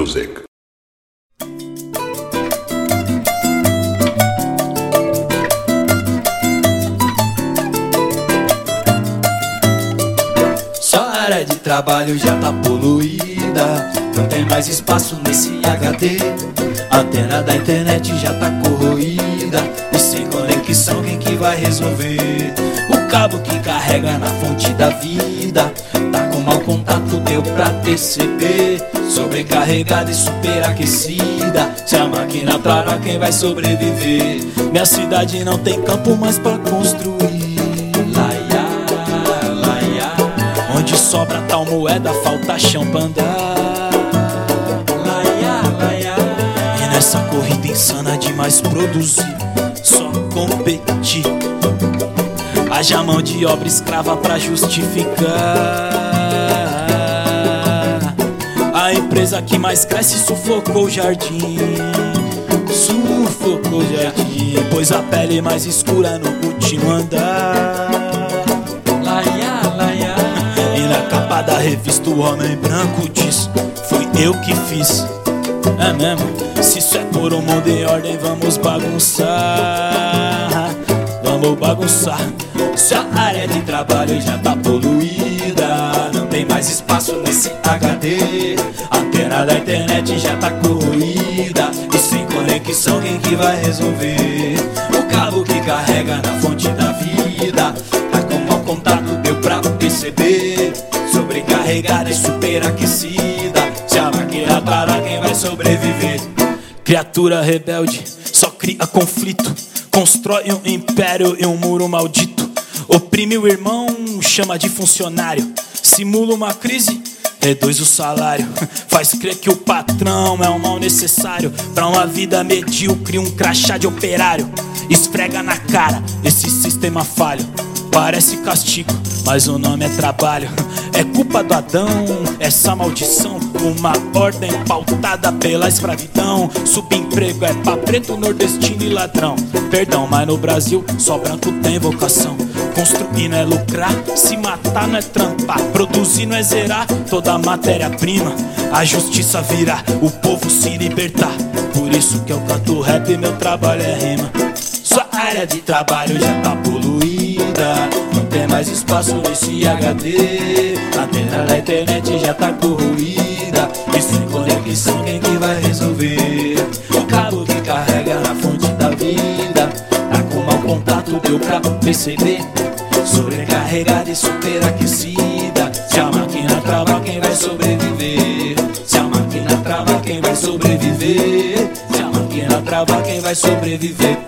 [SPEAKER 26] Music. Só a
[SPEAKER 9] área de trabalho já tá poluída. Não tem mais espaço nesse HD. A antena da internet já tá corroída. E sem conexão, quem que vai resolver? O cabo que carrega na fonte da vida. Tá com mau contato, deu pra perceber. Sobrecarregada e superaquecida. Se a máquina para quem vai sobreviver? Minha cidade não tem campo mais pra construir. Laia, laia. Onde sobra tal moeda, falta chão pra andar Laia, laia. E nessa corrida insana de mais produzir Só competir. Haja mão de obra escrava pra justificar. Empresa que mais cresce sufocou o jardim. Sufocou o jardim. Pôs a pele mais escura no último andar. E na capa da revista o homem branco diz: Fui eu que fiz. É mesmo? Se isso é por um mundo em ordem, vamos bagunçar. Vamos bagunçar. Se a área de trabalho já tá poluída, não tem mais espaço nesse HD. Antena da internet já tá corroída. E sem conexão, quem que vai resolver? O cabo que carrega na fonte da vida. Tá com mau contato, deu pra perceber. Sobrecarregada e superaquecida. Se a máquina parar, quem vai sobreviver? Criatura rebelde, só cria conflito. Constrói um império e um muro maldito. Oprime o irmão, chama de funcionário. Simula uma crise, reduz o salário. Faz crer que o patrão é um mal necessário. Pra uma vida medíocre, um crachá de operário. Esfrega na cara esse sistema falho. Parece castigo, mas o nome é trabalho. É culpa do Adão, essa maldição. Uma ordem pautada pela escravidão. Subemprego é pra preto, nordestino e ladrão. Perdão, mas no Brasil só branco tem vocação. Construir não é lucrar, se matar não é trampar. Produzir não é zerar toda a matéria-prima. A justiça virá, o povo se libertar. Por isso que eu canto rap, meu trabalho é rima. Sua área de trabalho já tá poluída. Não tem mais espaço nesse HD. A antena da internet já tá corroída. E sem conexão, quem que vai resolver? O cabo que carrega na fonte da vida. Tá com mau contato, deu pra perceber. Sobrecarregada e superaquecida. Se a máquina trava, quem vai sobreviver? Se a máquina trava, quem vai sobreviver? Se a máquina trava, quem vai sobreviver?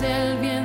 [SPEAKER 17] del bien.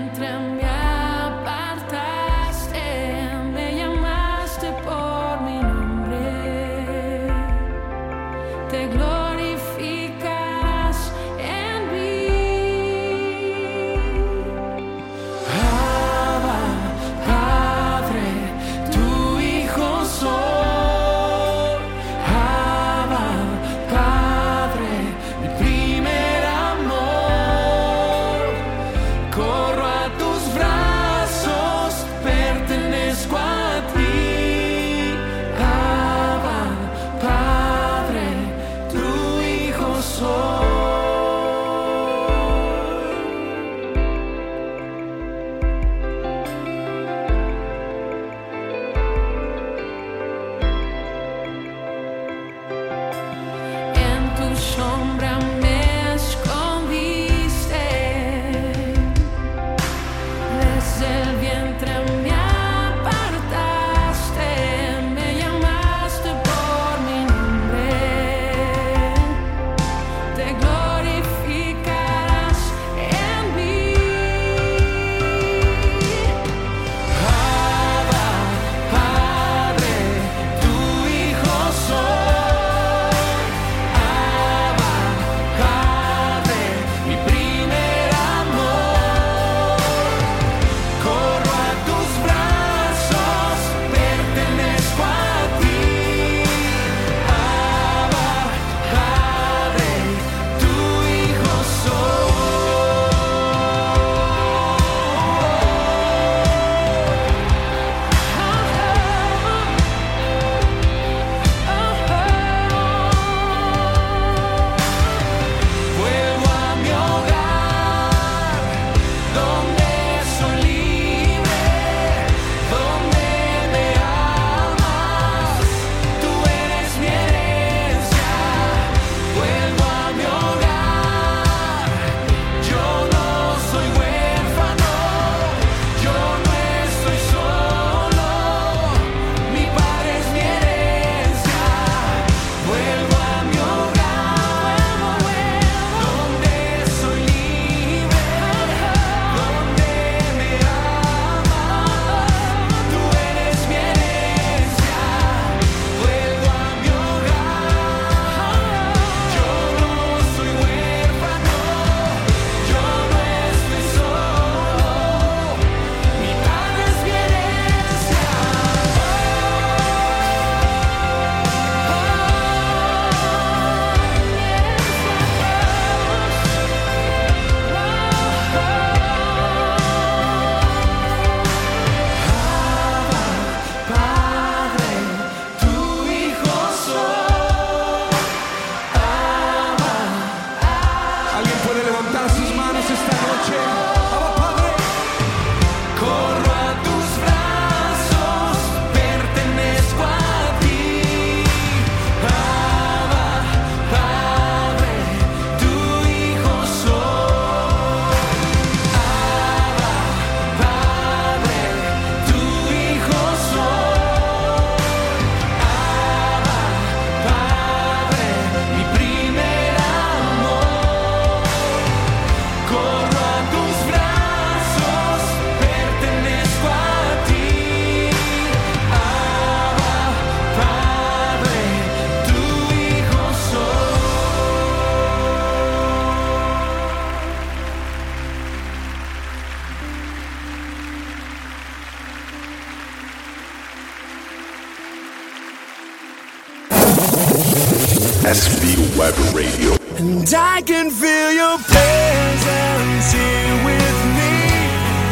[SPEAKER 11] Web Radio.
[SPEAKER 22] And I can feel your presence here with me.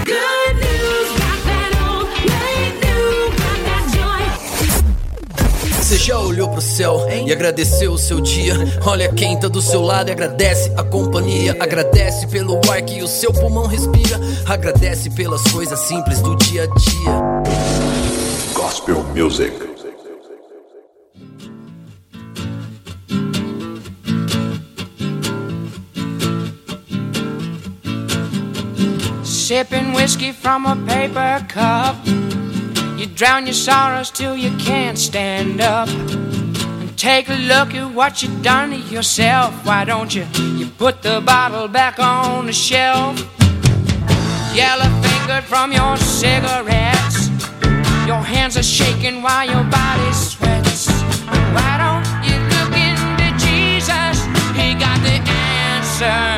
[SPEAKER 3] Good news, got that old, great news, got that joy.
[SPEAKER 4] Você já olhou pro céu e agradeceu o seu dia? Olha quem tá do seu lado e agradece a companhia. Agradece pelo ar que o seu pulmão respira. Agradece pelas coisas simples do dia a dia.
[SPEAKER 11] Gospel Music.
[SPEAKER 26] Sipping whiskey from a paper cup. You drown your sorrows till you can't stand up. And take a look at what you've done to yourself. Why don't you? You put the bottle back on the shelf. Yellow fingered from your cigarettes. Your hands are shaking while your body sweats. Why don't you look into Jesus? He got the answer.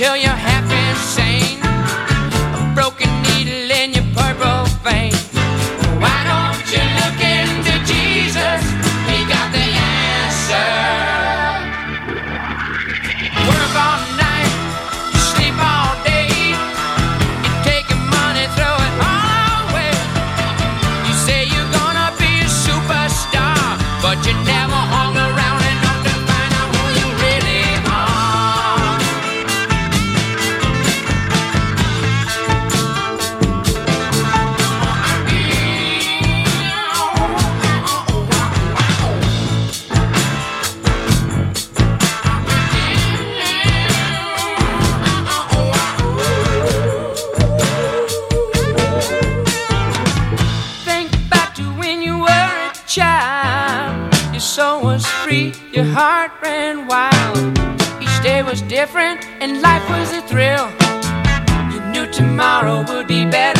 [SPEAKER 26] tell you different, and life was a thrill. You knew tomorrow would be better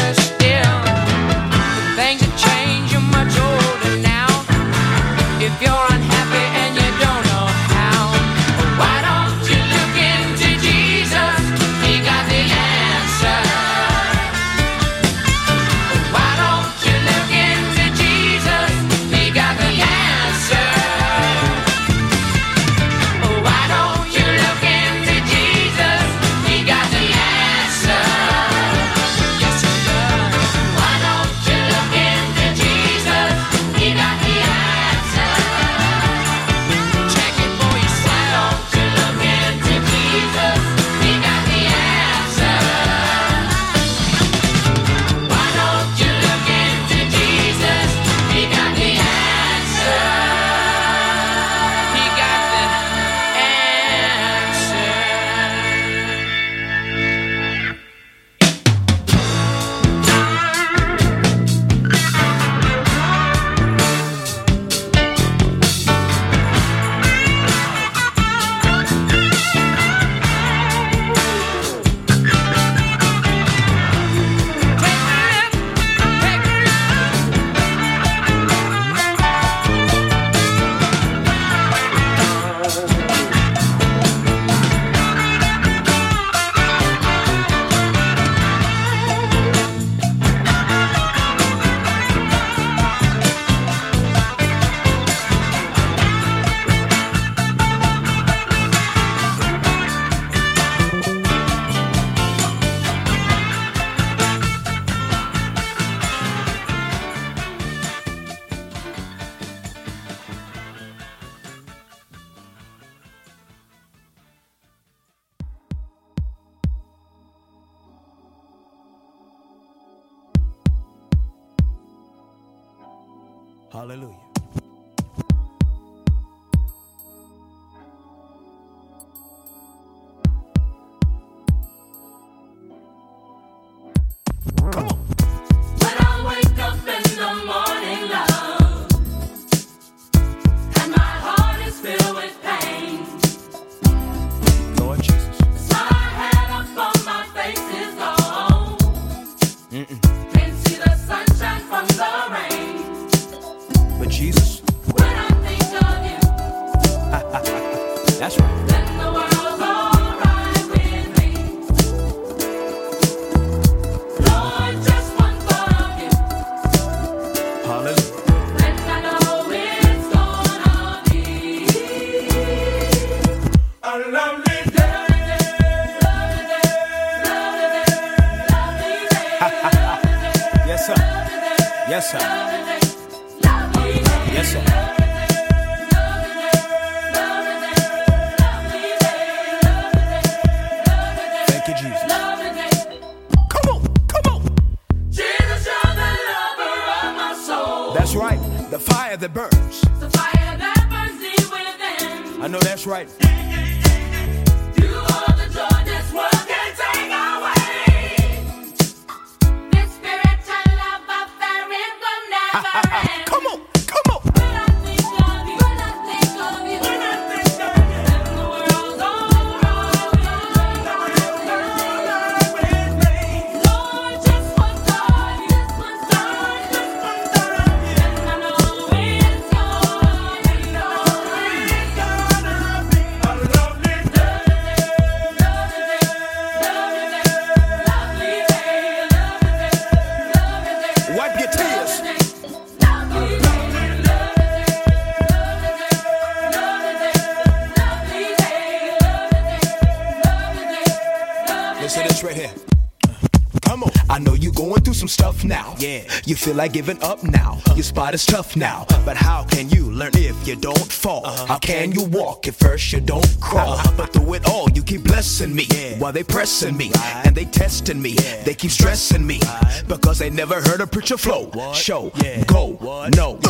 [SPEAKER 26] You
[SPEAKER 5] feel like giving up now. Your spot is tough now. But how can you learn if you don't fall? Uh-huh. How can you walk if first you don't crawl? Uh-huh. But through it all, you keep blessing me while they pressing me and they testing me. They keep stressing me because they never heard a preacher flow, show, go, no.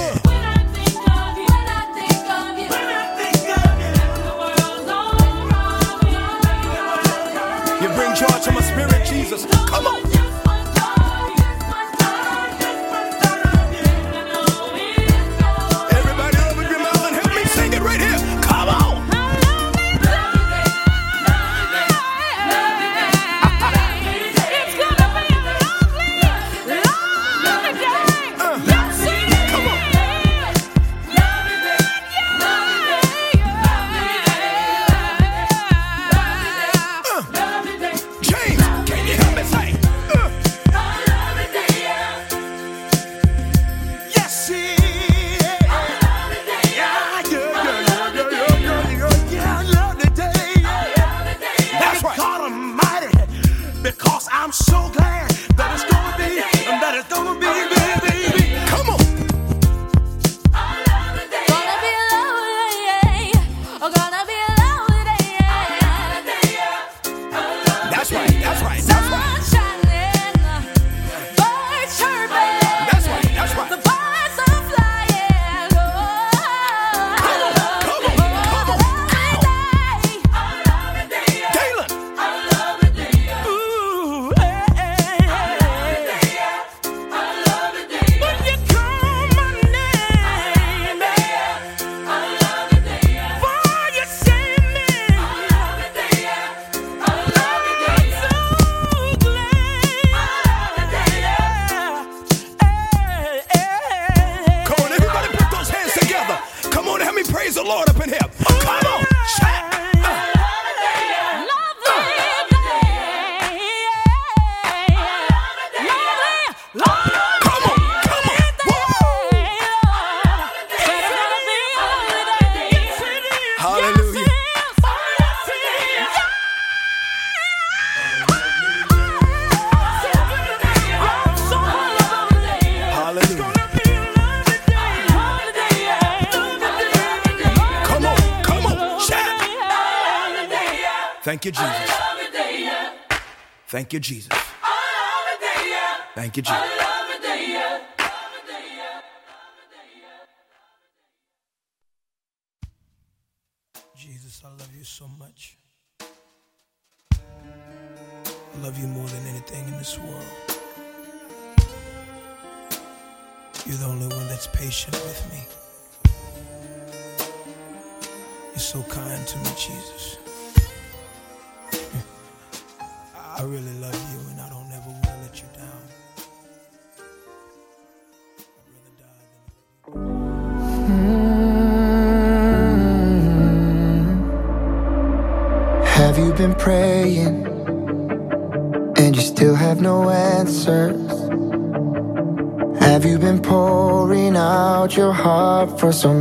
[SPEAKER 5] You bring joy to my spirit, Jesus. Come on. Thank you, Jesus. Thank you, Jesus.
[SPEAKER 23] for
[SPEAKER 27] some